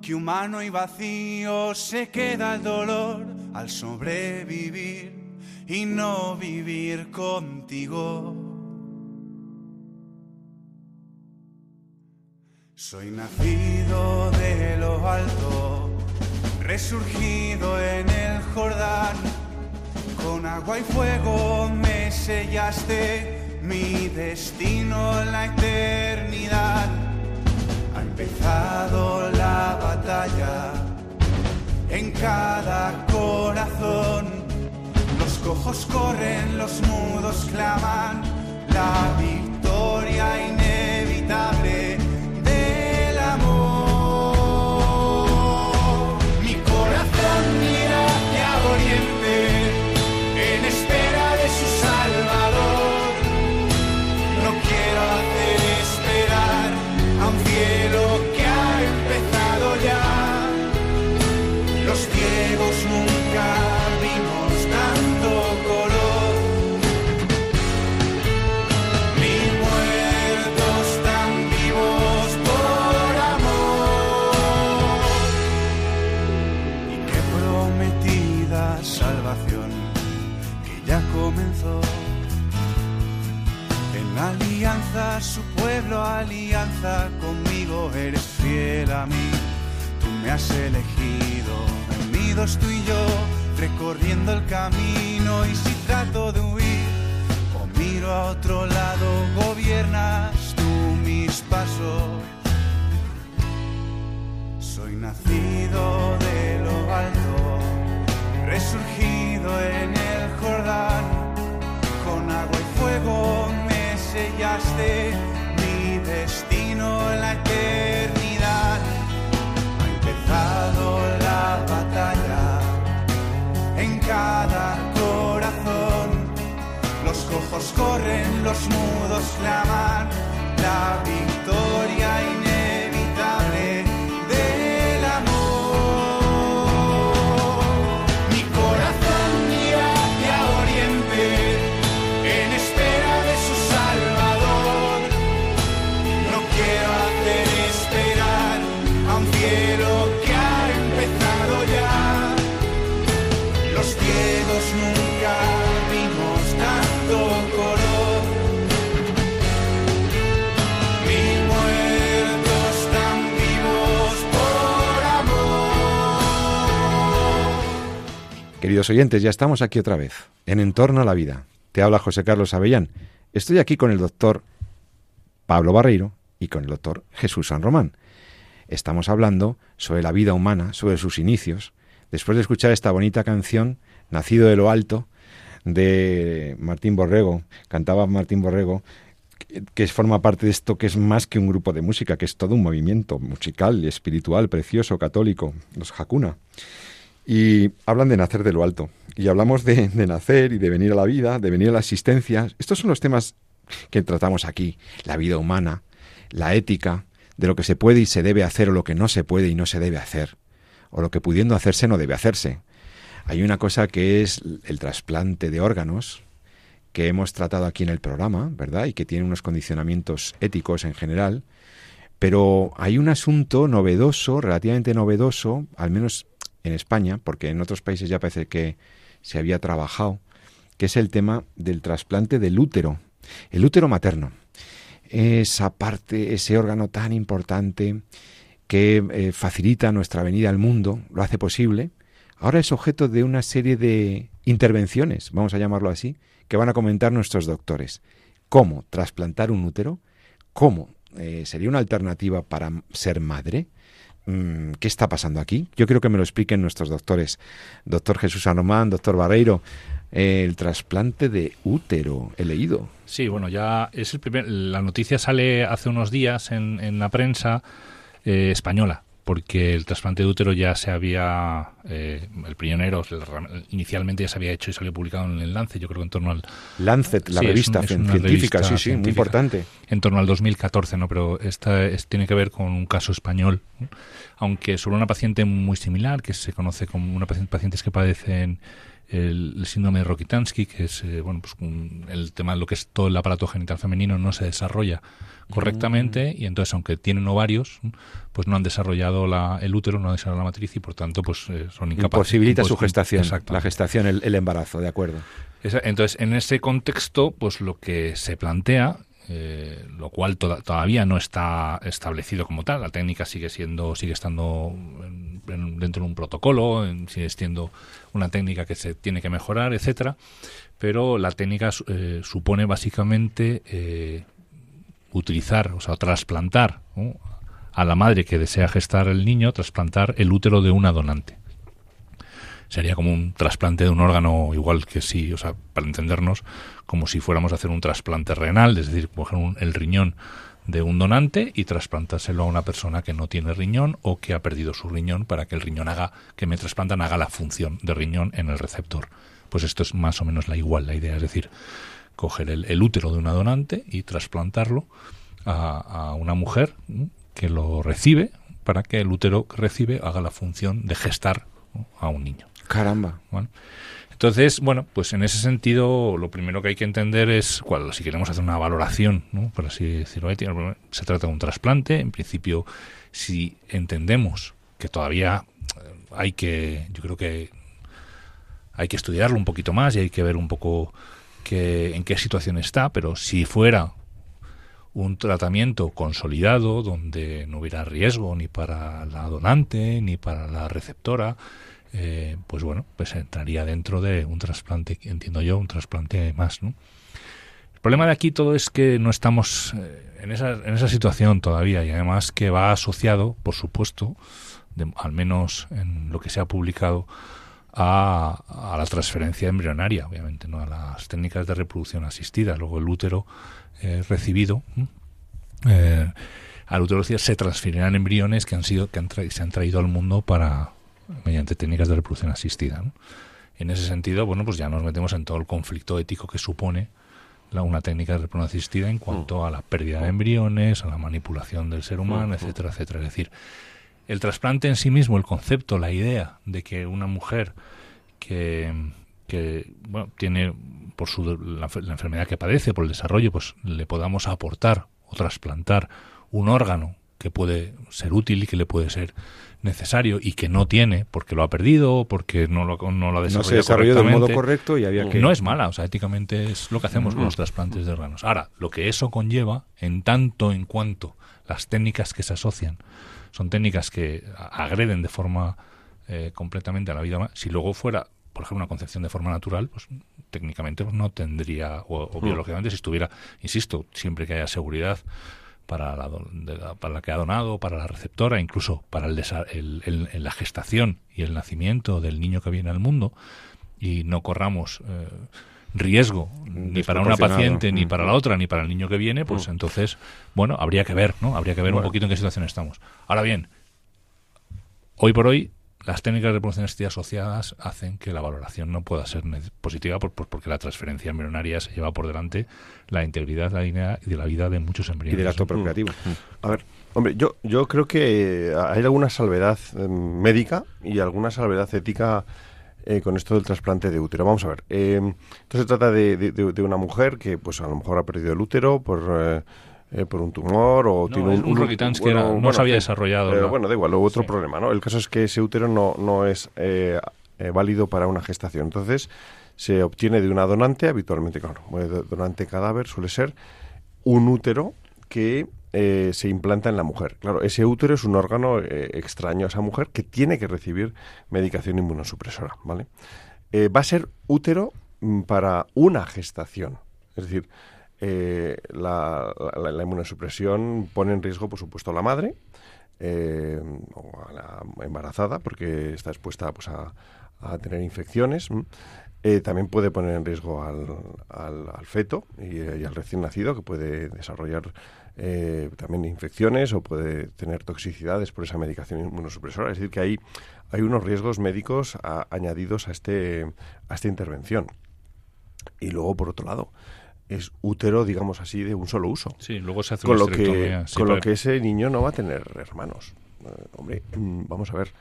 que humano y vacío se queda el dolor al sobrevivir y no vivir contigo. Soy nacido de lo alto, resurgido en el Jordán, con agua y fuego me sellaste mi destino la eternidad. Ha empezado la batalla en cada corazón. Los cojos corren, los mudos claman la victoria inevitable. del amor Mi corazón mira hacia Oriente en este su pueblo alianza conmigo, eres fiel a mí. Tú me has elegido, unidos tú y yo, recorriendo el camino. Y si trato de huir o miro a otro lado, gobiernas tú mis pasos. Soy nacido de lo alto, resurgido en el Jordán, con agua y fuego sellaste mi destino en la eternidad. Ha empezado la batalla en cada corazón. Los cojos corren, los mudos claman, la victoria Oyentes, ya estamos aquí otra vez, en Entorno a la Vida. Te habla José Carlos Avellán. Estoy aquí con el doctor Pablo Barreiro y con el doctor Jesús San Román. Estamos hablando sobre la vida humana, sobre sus inicios, después de escuchar esta bonita canción, Nacido de lo Alto, de Martín Borrego, cantaba Martín Borrego, que- forma parte de esto que es más que un grupo de música, que es todo un movimiento musical espiritual, precioso, católico, los Hakuna. Y hablan de nacer de lo alto. Y hablamos de, nacer y de venir a la vida, de venir a la existencia. Estos son los temas que tratamos aquí. La vida humana, la ética, de lo que se puede y se debe hacer o lo que no se puede y no se debe hacer. O lo que pudiendo hacerse no debe hacerse. Hay una cosa que es el trasplante de órganos, que hemos tratado aquí en el programa, ¿verdad? Y que tiene unos condicionamientos éticos en general. Pero hay un asunto novedoso, relativamente novedoso, al menos en España, porque en otros países ya parece que se había trabajado, que es el tema del trasplante del útero, el útero materno. Esa parte, ese órgano tan importante que eh, facilita nuestra venida al mundo, lo hace posible, ahora es objeto de una serie de intervenciones, vamos a llamarlo así, que van a comentar nuestros doctores. ¿Cómo trasplantar un útero? ¿Cómo eh, sería una alternativa para ser madre? Mm, ¿Qué está pasando aquí? Yo quiero que me lo expliquen nuestros doctores. Doctor Jesús Anomán, doctor Barreiro, el trasplante de útero, he leído. Sí, bueno, ya es el primer. La noticia sale hace unos días en, en la prensa eh, española, porque el trasplante de útero ya se había. Eh, el pionero el- inicialmente ya se había hecho y salió publicado en el Lance, yo creo que en torno al. Lancet, la Sí, es revista un- es científica, revista sí, sí, muy importante. en torno al 2014, ¿no? Pero esta es- tiene que ver con un caso español, ¿no? aunque sobre una paciente muy similar, que se conoce como una paciente, pacientes que padecen el, el síndrome de Rokitansky, que es eh, bueno pues un- el tema de lo que es todo el aparato genital femenino no se desarrolla correctamente y entonces aunque tienen ovarios pues no han desarrollado la, el útero no han desarrollado la matriz y por tanto pues eh, son incapaces Imposibilita impos- su gestación, la gestación, el, el embarazo, de acuerdo. Entonces, en ese contexto, pues lo que se plantea, eh, lo cual toda- todavía no está establecido como tal, la técnica sigue siendo, sigue estando en- en- dentro de un protocolo, en- sigue siendo una técnica que se tiene que mejorar, etcétera, pero la técnica eh, supone básicamente eh, utilizar, o sea, trasplantar a la madre que desea gestar el niño, trasplantar el útero de una donante sería como un trasplante de un órgano igual que si, o sea, para entendernos, como si fuéramos a hacer un trasplante renal, es decir, coger un- el riñón de un donante y trasplantárselo a una persona que no tiene riñón o que ha perdido su riñón para que el riñón haga, que me trasplantan haga la función de riñón en el receptor. Pues esto es más o menos la igual, la idea, es decir, coger el, el útero de una donante y trasplantarlo a, a una mujer ¿no? que lo recibe para que el útero que recibe haga la función de gestar ¿no? a un niño. Caramba. Bueno, entonces, bueno, pues en ese sentido, lo primero que hay que entender es, cuál, si queremos hacer una valoración, ¿no? por así decirlo, se trata de un trasplante. En principio, si entendemos que todavía eh, hay que, yo creo que hay que estudiarlo un poquito más y hay que ver un poco que, en qué situación está, pero si fuera un tratamiento consolidado donde no hubiera riesgo ni para la donante ni para la receptora, eh, pues bueno, pues entraría dentro de un trasplante, entiendo yo, un trasplante más. El problema de aquí todo es que no estamos eh, en, esa, en esa situación todavía y además que va asociado, por supuesto, al menos en lo que se ha publicado, a, a, la transferencia embrionaria, obviamente, no a las técnicas de reproducción asistida. Luego el útero eh, recibido, eh, al útero se transferirán embriones que han sido que han se han traído al mundo para mediante técnicas de reproducción asistida. En ese sentido, bueno, pues ya nos metemos en todo el conflicto ético que supone la, una técnica de reproducción asistida en cuanto mm. a la pérdida de embriones, a la manipulación del ser humano, mm, etcétera, etcétera. Es decir, el trasplante en sí mismo, el concepto, la idea de que una mujer que, bueno, tiene por su, la, enfermedad que padece, por el desarrollo, pues le podamos aportar o trasplantar un órgano que puede ser útil y que le puede ser necesario y que no tiene porque lo ha perdido porque no lo, no lo ha desarrollado, no se desarrolló del modo correcto y había que no es mala o sea éticamente es lo que hacemos con los trasplantes de órganos. Ahora lo que eso conlleva en tanto en cuanto las técnicas que se asocian son técnicas que agreden de forma eh, completamente a la vida. Si luego fuera, por ejemplo, una concepción de forma natural, pues técnicamente pues, no tendría, o, mm. biológicamente, si estuviera, insisto, siempre que haya seguridad para la, para la que ha donado, para la receptora, incluso para el, la gestación y el nacimiento del niño que viene al mundo, y no corramos. Eh, riesgo ni para una paciente, ni para la otra, ni para el niño que viene, pues mm. entonces, bueno, habría que ver, ¿no? Habría que ver un poquito en qué situación estamos. Ahora bien, hoy por hoy las técnicas de reproducción asistida asociadas hacen que la valoración no pueda ser positiva porque la transferencia embrionaria se lleva por delante la integridad de la línea y de la vida de muchos embriones. Y del acto procreativo. Mm. A ver, hombre, yo, yo creo que hay alguna salvedad eh, médica y alguna salvedad ética eh, con esto del trasplante de útero. Vamos a ver. Eh, entonces se trata de, una mujer que, pues, a lo mejor ha perdido el útero por, eh, por un tumor o tiene un, un, que no se había desarrollado. Bueno, da igual, otro problema, ¿no? El caso es que ese útero no, no es válido para una gestación. Entonces se obtiene de una donante, habitualmente, claro, donante cadáver suele ser un útero que eh, se implanta en la mujer. Claro, ese útero es un órgano eh, extraño a esa mujer que tiene que recibir medicación inmunosupresora, ¿vale? Eh, va a ser útero mm, para una gestación. Es decir, la, inmunosupresión pone en riesgo, por supuesto, a la madre o a la embarazada, porque está expuesta pues, a, tener infecciones. también puede poner en riesgo al, al, feto y, y, al recién nacido, que puede desarrollar eh, también infecciones o puede tener toxicidades por esa medicación inmunosupresora. Es decir, que hay, hay unos riesgos médicos añadidos a, este, a esta intervención. Y luego, por otro lado, es útero, digamos así, de un solo uso. Sí, luego se hace con lo que Con lo que ese niño no va a tener hermanos. Eh, hombre, mm, vamos a ver.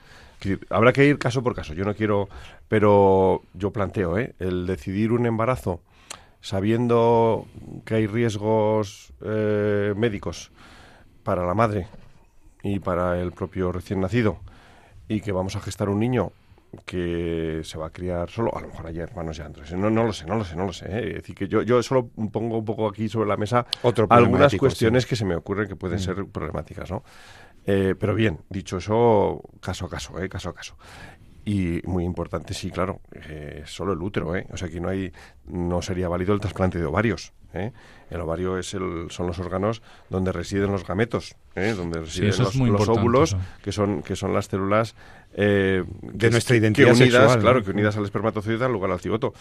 Habrá que ir caso por caso. Yo no quiero, pero yo planteo, ¿eh? El decidir un embarazo sabiendo que hay riesgos eh, médicos para la madre y para el propio recién nacido y que vamos a gestar un niño que se va a criar solo, a lo mejor hay hermanos ya entonces no, no lo sé, no lo sé, no lo sé. ¿eh? Es decir, que yo, yo solo pongo un poco aquí sobre la mesa algunas cuestiones que se me ocurren que pueden mm. ser problemáticas, ¿no? Eh, pero bien, dicho eso, caso a caso, ¿eh? caso a caso. Y muy importante, sí, claro, eh, solo el útero, ¿eh? O sea, que no hay, no sería válido el trasplante de ovarios. ¿eh? El ovario es el, son los órganos donde residen los gametos, ¿eh? donde residen los, óvulos, que son, que son las células eh, de nuestra identidad unidas, claro, que unidas al espermatozoide dan lugar al cigoto.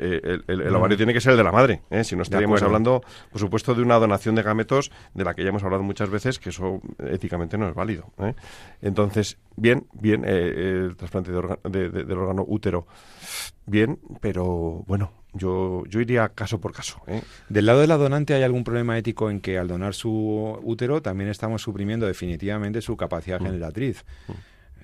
Eh, el, ovario tiene que ser el de la madre, ¿eh? si no estaríamos hablando, por supuesto, de una donación de gametos de la que ya hemos hablado muchas veces, que eso éticamente no es válido. Entonces, bien, bien, el trasplante del órgano útero, bien, pero bueno, yo, yo iría caso por caso. Del lado de la donante hay algún problema ético en que al donar su útero también estamos suprimiendo definitivamente su capacidad mm. generatriz. Mm.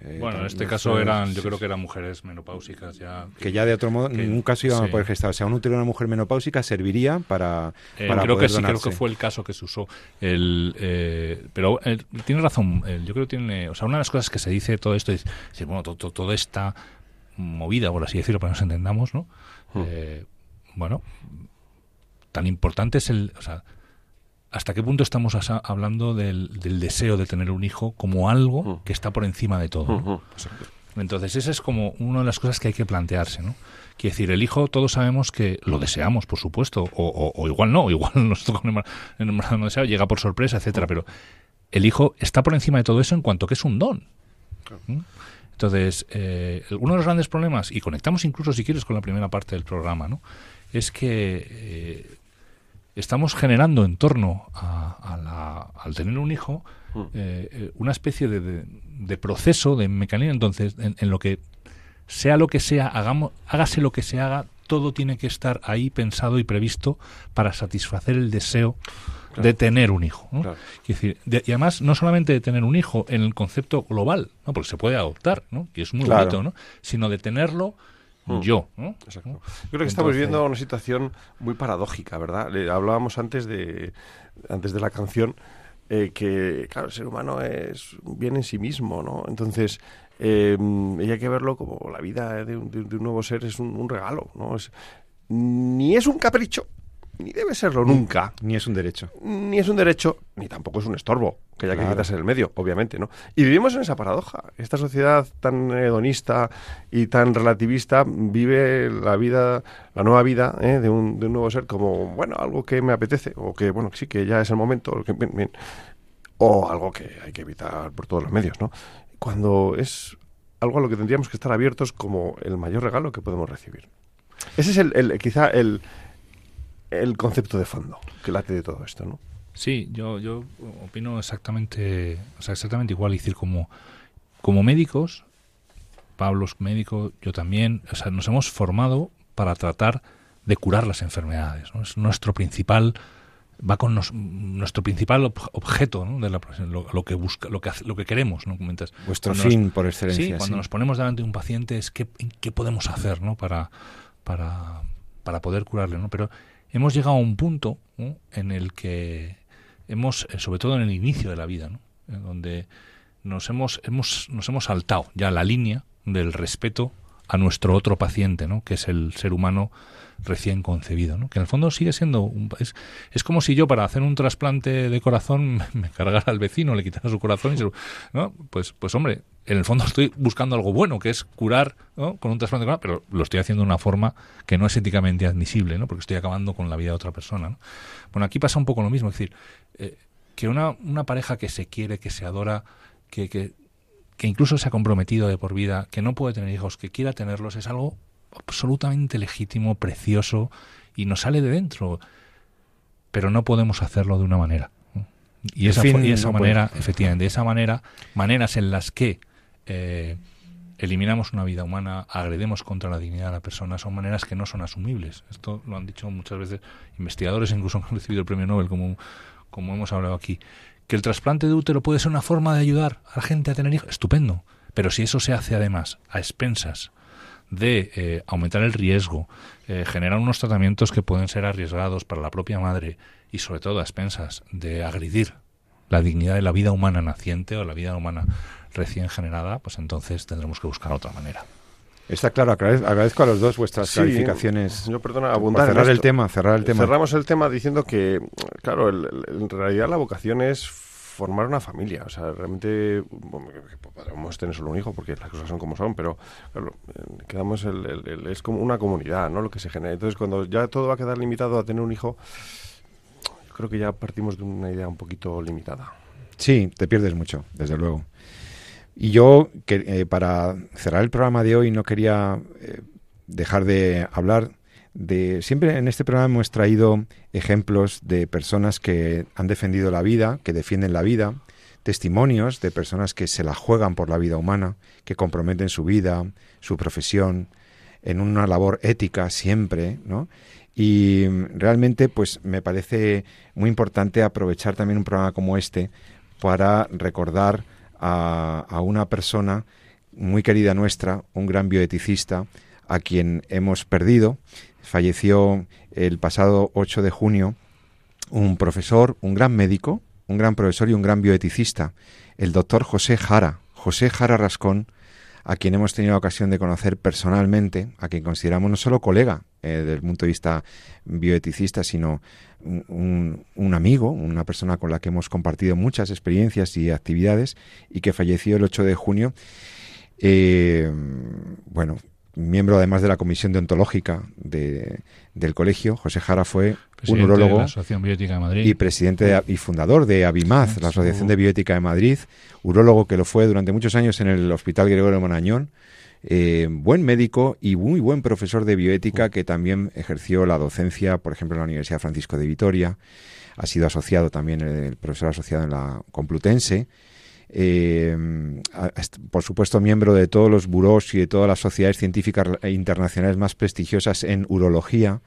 Eh, bueno, en este caso eran, yo creo que eran mujeres menopáusicas ya. Que, ya de otro modo ningún caso iban a poder gestar. O sea, un útero de una mujer menopáusica serviría para, eh, creo que sí, creo que fue el caso que se usó. El, eh, pero tiene razón, yo creo que tiene, o sea, una de las cosas que se dice todo esto es, bueno, todo, toda esta movida, por así decirlo, para que nos entendamos, ¿no? Hmm. bueno, tan importante es el, o sea, hasta qué punto estamos hablando del, deseo de tener un hijo como algo mm. que está por encima de todo. Entonces, esa es como una de las cosas que hay que plantearse, ¿no? Quiere decir, el hijo todos sabemos que lo deseamos, por supuesto, o, igual no, igual nosotros con el no deseo llega por sorpresa, etcétera, pero el hijo está por encima de todo eso en cuanto que es un don. ¿Mm? Entonces, eh, uno de los grandes problemas, y conectamos incluso si quieres con la primera parte del programa, ¿no? es que eh, estamos generando en torno a, al tener un hijo mm. eh, una especie de, proceso, de mecanismo, entonces, en, lo que sea lo que sea, hagamos, hágase lo que se haga, todo tiene que estar ahí pensado y previsto para satisfacer el deseo de tener un hijo. decir, y además, no solamente de tener un hijo en el concepto global, ¿no? porque se puede adoptar, ¿no? que es muy bonito, ¿no? sino de tenerlo mm. yo. ¿no? Yo creo que estamos viviendo una situación muy paradójica, ¿verdad? Le, hablábamos antes de, antes de la canción eh, que, claro, el ser humano es bien en sí mismo, ¿no? Entonces, eh, hay que verlo como la vida de un, nuevo ser es un, un regalo, ¿no? Es, ni es un capricho, ni debe serlo nunca. Ni es un derecho. Ni es un derecho, ni tampoco es un estorbo, que haya que quitarse en el medio, obviamente, ¿no? Y vivimos en esa paradoja. Esta sociedad tan hedonista y tan relativista vive la vida, la nueva vida ¿eh? de, un, de, un, nuevo ser como, bueno, algo que me apetece, o que, bueno, sí, que ya es el momento, que, o algo que hay que evitar por todos los medios, ¿no? Cuando es algo a lo que tendríamos que estar abiertos como el mayor regalo que podemos recibir. Ese es el, el quizá el, el concepto de fondo que late de todo esto, ¿no? Sí, yo, yo opino exactamente, o sea, exactamente igual, decir, como, como médicos, Pablo es médico, yo también, o sea, nos hemos formado para tratar de curar las enfermedades, ¿no? Es nuestro principal va con nuestro principal objeto ¿no? de la lo, lo, que busca lo que lo que queremos no comentas vuestro fin por excelencia sí cuando nos ponemos delante de un paciente es qué, qué podemos hacer no para para para poder curarle no pero hemos llegado a un punto en el que hemos, eh, sobre todo en el inicio de la vida, ¿no? donde nos hemos, hemos, nos hemos saltado ya la línea del respeto a nuestro otro paciente, ¿no? que es el ser humano recién concebido, ¿no? que en el fondo sigue siendo un, es, es como si yo para hacer un trasplante de corazón me cargara al vecino, le quitara su corazón y se, pues pues hombre, en el fondo estoy buscando algo bueno, que es curar con un trasplante de corazón, pero lo estoy haciendo de una forma que no es éticamente admisible, ¿no? porque estoy acabando con la vida de otra persona. ¿no? Bueno, aquí pasa un poco lo mismo, es decir, eh, que una, una pareja que se quiere, que se adora, que, que, que incluso se ha comprometido de por vida, que no puede tener hijos, que quiera tenerlos, es algo absolutamente legítimo, precioso y nos sale de dentro. Pero no podemos hacerlo de una manera. Y esa, esa manera, efectivamente, de esa manera, maneras en las que eh, eliminamos una vida humana, agredemos contra la dignidad de la persona, son maneras que no son asumibles. Esto lo han dicho muchas veces investigadores, incluso han recibido el premio Nobel, como, como hemos hablado aquí. Que el trasplante de útero puede ser una forma de ayudar a la gente a tener hijos, estupendo. Pero si eso se hace además a expensas de eh, aumentar el riesgo, eh, generar unos tratamientos que pueden ser arriesgados para la propia madre y sobre todo a expensas de agredir la dignidad de la vida humana naciente o la vida humana recién generada, pues entonces tendremos que buscar otra manera. Está claro, agradezco a los dos vuestras clarificaciones. Yo, perdona, abundar. Cerrar el tema, cerrar el tema. Cerramos el tema diciendo que, claro, en realidad la vocación es formar una familia. O sea, realmente podemos tener solo un hijo porque las cosas son como son, pero claro, quedamos el, es como una comunidad, ¿no? Lo que se genera. Entonces, cuando ya todo va a quedar limitado a tener un hijo, creo que ya partimos de una idea un poquito limitada. Sí, te pierdes mucho, desde luego. Y yo, que, eh, para cerrar el programa de hoy, no quería eh, dejar de hablar de... Siempre en este programa hemos traído ejemplos de personas que han defendido la vida, que defienden la vida, testimonios de personas que se la juegan por la vida humana, que comprometen su vida, su profesión, en una labor ética siempre, ¿no? Y realmente, pues me parece muy importante aprovechar también un programa como este para recordar a, a una persona muy querida nuestra, un gran bioeticista, a quien hemos perdido. Falleció el pasado 8 de junio un profesor, un gran médico, un gran profesor y un gran bioeticista, el doctor José Jara, José Jara Rascón, a quien hemos tenido la ocasión de conocer personalmente, a quien consideramos no solo colega eh, desde el punto de vista bioeticista, sino un, amigo, una persona con la que hemos compartido muchas experiencias y actividades y que falleció el 8 de junio. Eh, bueno, miembro además de la comisión deontológica de, del colegio. José Jara fue un urólogo y presidente y fundador de Abimaz, la Asociación de Bioética de Madrid, urólogo que lo fue durante muchos años en el Hospital Gregorio Monañón. Eh, buen médico y muy buen profesor de bioética que también ejerció la docencia, por ejemplo, en la Universidad Francisco de Vitoria. Ha sido asociado también, el profesor asociado en la Complutense eh, por supuesto miembro de todos los buros y de todas las sociedades científicas internacionales más prestigiosas en urología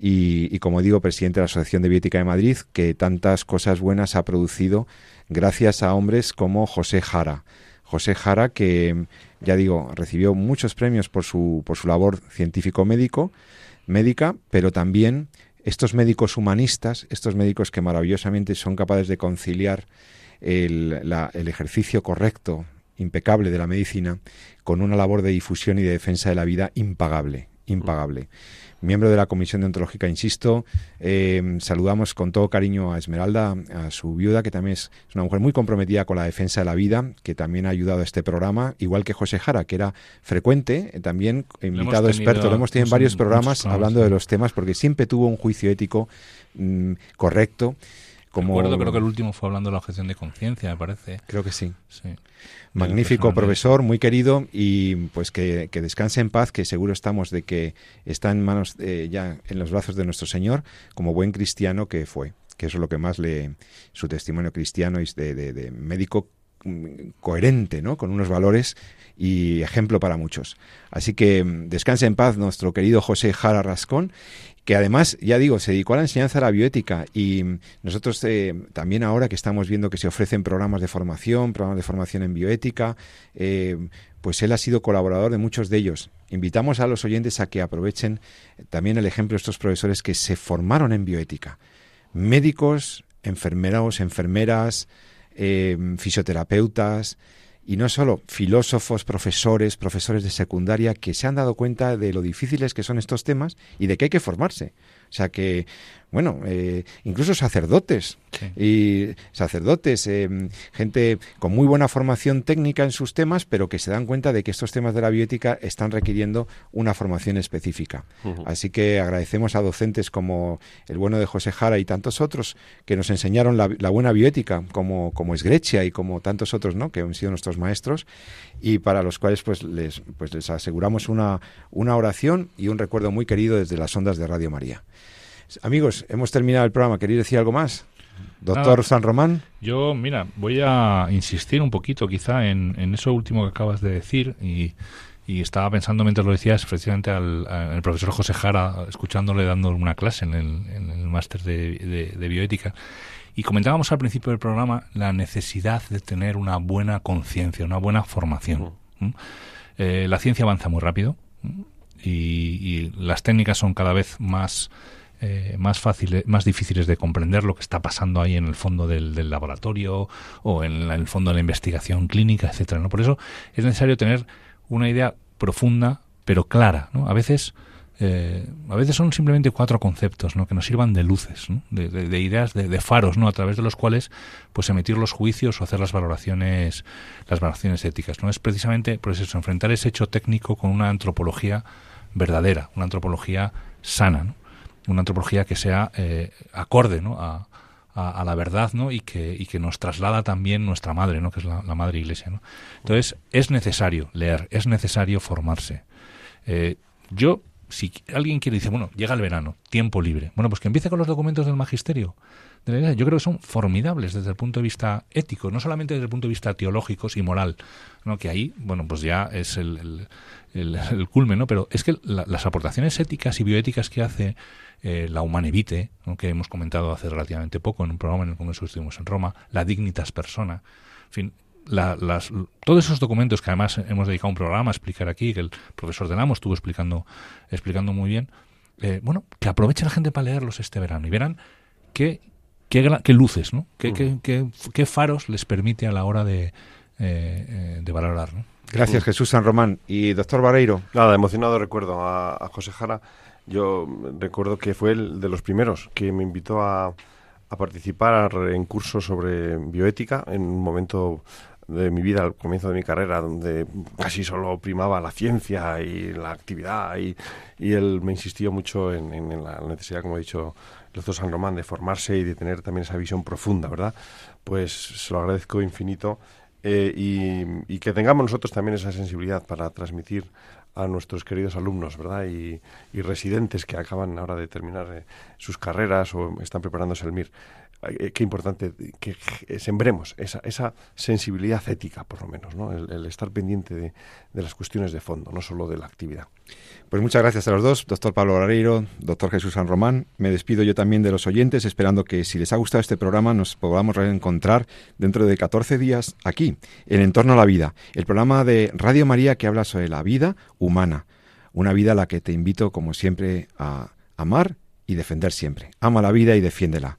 y, como digo, presidente de la Asociación de Bioética de Madrid, que tantas cosas buenas ha producido gracias a hombres como José Jara. José Jara, que ya digo, recibió muchos premios por su, por su labor científico-médico, médica, pero también estos médicos humanistas, estos médicos que maravillosamente son capaces de conciliar el, el ejercicio correcto, impecable de la medicina con una labor de difusión y de defensa de la vida impagable, impagable. Miembro de la Comisión Deontológica, insisto, eh, saludamos con todo cariño a Esmeralda, a su viuda, que también es, una mujer muy comprometida con la defensa de la vida, que también ha ayudado a este programa, igual que José Jara, que era frecuente, eh, también invitado experto, lo hemos tenido en varios programas hablando de los temas, porque siempre tuvo un juicio ético mm, correcto Recuerdo, creo que el último fue hablando de la objeción de conciencia, me parece. Creo que sí. Magnífico profesor, muy querido y pues que, descanse en paz, que seguro estamos de que está en manos, eh, ya en los brazos de nuestro Señor, como buen cristiano que fue, que eso es lo que más le, su testimonio cristiano es de, de médico mm, coherente, ¿no? Con unos valores y ejemplo para muchos. Así que mm, descanse en paz nuestro querido José Jara Rascón que además, ya digo, se dedicó a la enseñanza de la bioética y nosotros eh, también ahora que estamos viendo que se ofrecen programas de formación, programas de formación en bioética, eh, pues él ha sido colaborador de muchos de ellos. Invitamos a los oyentes a que aprovechen también el ejemplo de estos profesores que se formaron en bioética. Médicos, enfermeros, enfermeras, eh, fisioterapeutas, y no solo filósofos, profesores, profesores de secundaria que se han dado cuenta de lo difíciles que son estos temas y de que hay que formarse. O sea que, bueno, eh, incluso sacerdotes y sacerdotes, eh, gente con muy buena formación técnica en sus temas, pero que se dan cuenta de que estos temas de la bioética están requiriendo una formación específica. Así que agradecemos a docentes como el bueno de José Jara y tantos otros que nos enseñaron la, buena bioética, como, como Esgrecia y como tantos otros, ¿no? Que han sido nuestros maestros y para los cuales pues les, pues les aseguramos una, una oración y un recuerdo muy querido desde las ondas de Radio María. Amigos, hemos terminado el programa. ¿Queréis decir algo más? Doctor San Román. Yo, mira, voy a insistir un poquito quizá en, eso último que acabas de decir y, estaba pensando mientras lo decías, precisamente al, profesor José Jara, escuchándole dando una clase en el, máster de, bioética. Y comentábamos al principio del programa la necesidad de tener una buena conciencia, una buena formación. Eh, la ciencia avanza muy rápido y, y, las técnicas son cada vez más eh, más fáciles, más difíciles de comprender lo que está pasando ahí en el fondo del, laboratorio o en, el fondo de la investigación clínica, etcétera. ¿no? Por eso es necesario tener una idea profunda pero clara. ¿no? A veces eh, a veces son simplemente cuatro conceptos ¿no? que nos sirvan de luces, de, ideas, de, faros, ¿no? a través de los cuales pues emitir los juicios o hacer las valoraciones, las valoraciones éticas. ¿no? Es precisamente pues eso, enfrentar ese hecho técnico con una antropología verdadera, una antropología sana. ¿no? Una antropología que sea eh, acorde ¿no? a, a, la verdad ¿no? y, que, y que nos traslada también nuestra madre, ¿no? que es la, madre iglesia. ¿no? Entonces, es necesario leer, es necesario formarse. Eh, yo, si alguien quiere, dice, bueno, llega el verano, tiempo libre. Bueno, pues que empiece con los documentos del magisterio. De. Yo creo que son formidables desde el punto de vista ético, no solamente desde el punto de vista teológico y moral, ¿no? que ahí, bueno, pues ya es el, el, culmen, ¿no? pero es que las aportaciones éticas y bioéticas que hace eh, la Humanevite, que hemos comentado hace relativamente poco en un programa en el Congreso que estuvimos en Roma, la Dignitas Persona, en fin, las, todos esos documentos que además hemos dedicado un programa a explicar aquí, que el profesor Denamo estuvo explicando, explicando muy bien, eh, bueno, que aproveche la gente para leerlos este verano y verán qué, qué, qué luces, ¿no? Qué, qué, qué, faros les permite a la hora de, eh, de valorar, ¿no? Gracias, Jesús San Román. Y doctor Barreiro. Nada, emocionado recuerdo a, José Jara. Yo recuerdo que fue el de los primeros que me invitó a, a participar en cursos sobre bioética en un momento de mi vida, al comienzo de mi carrera, donde casi solo primaba la ciencia y la actividad, y, y él me insistió mucho en, la necesidad, como ha dicho el doctor San Román, de formarse y de tener también esa visión profunda, ¿verdad? Pues se lo agradezco infinito eh, y, que tengamos nosotros también esa sensibilidad para transmitir a nuestros queridos alumnos, ¿verdad? Y, residentes que acaban ahora de terminar eh, sus carreras o están preparándose el MIR. Eh, qué importante que sembremos esa, esa, sensibilidad ética, por lo menos, ¿no? el, estar pendiente de, las cuestiones de fondo, no solo de la actividad. Pues muchas gracias a los dos, doctor Pablo Barreiro, doctor Jesús San Román. Me despido yo también de los oyentes, esperando que si les ha gustado este programa nos podamos reencontrar dentro de 14 días aquí, en Entorno a la Vida, el programa de Radio María que habla sobre la vida humana, una vida a la que te invito, como siempre, a amar y defender siempre. Ama la vida y defiéndela.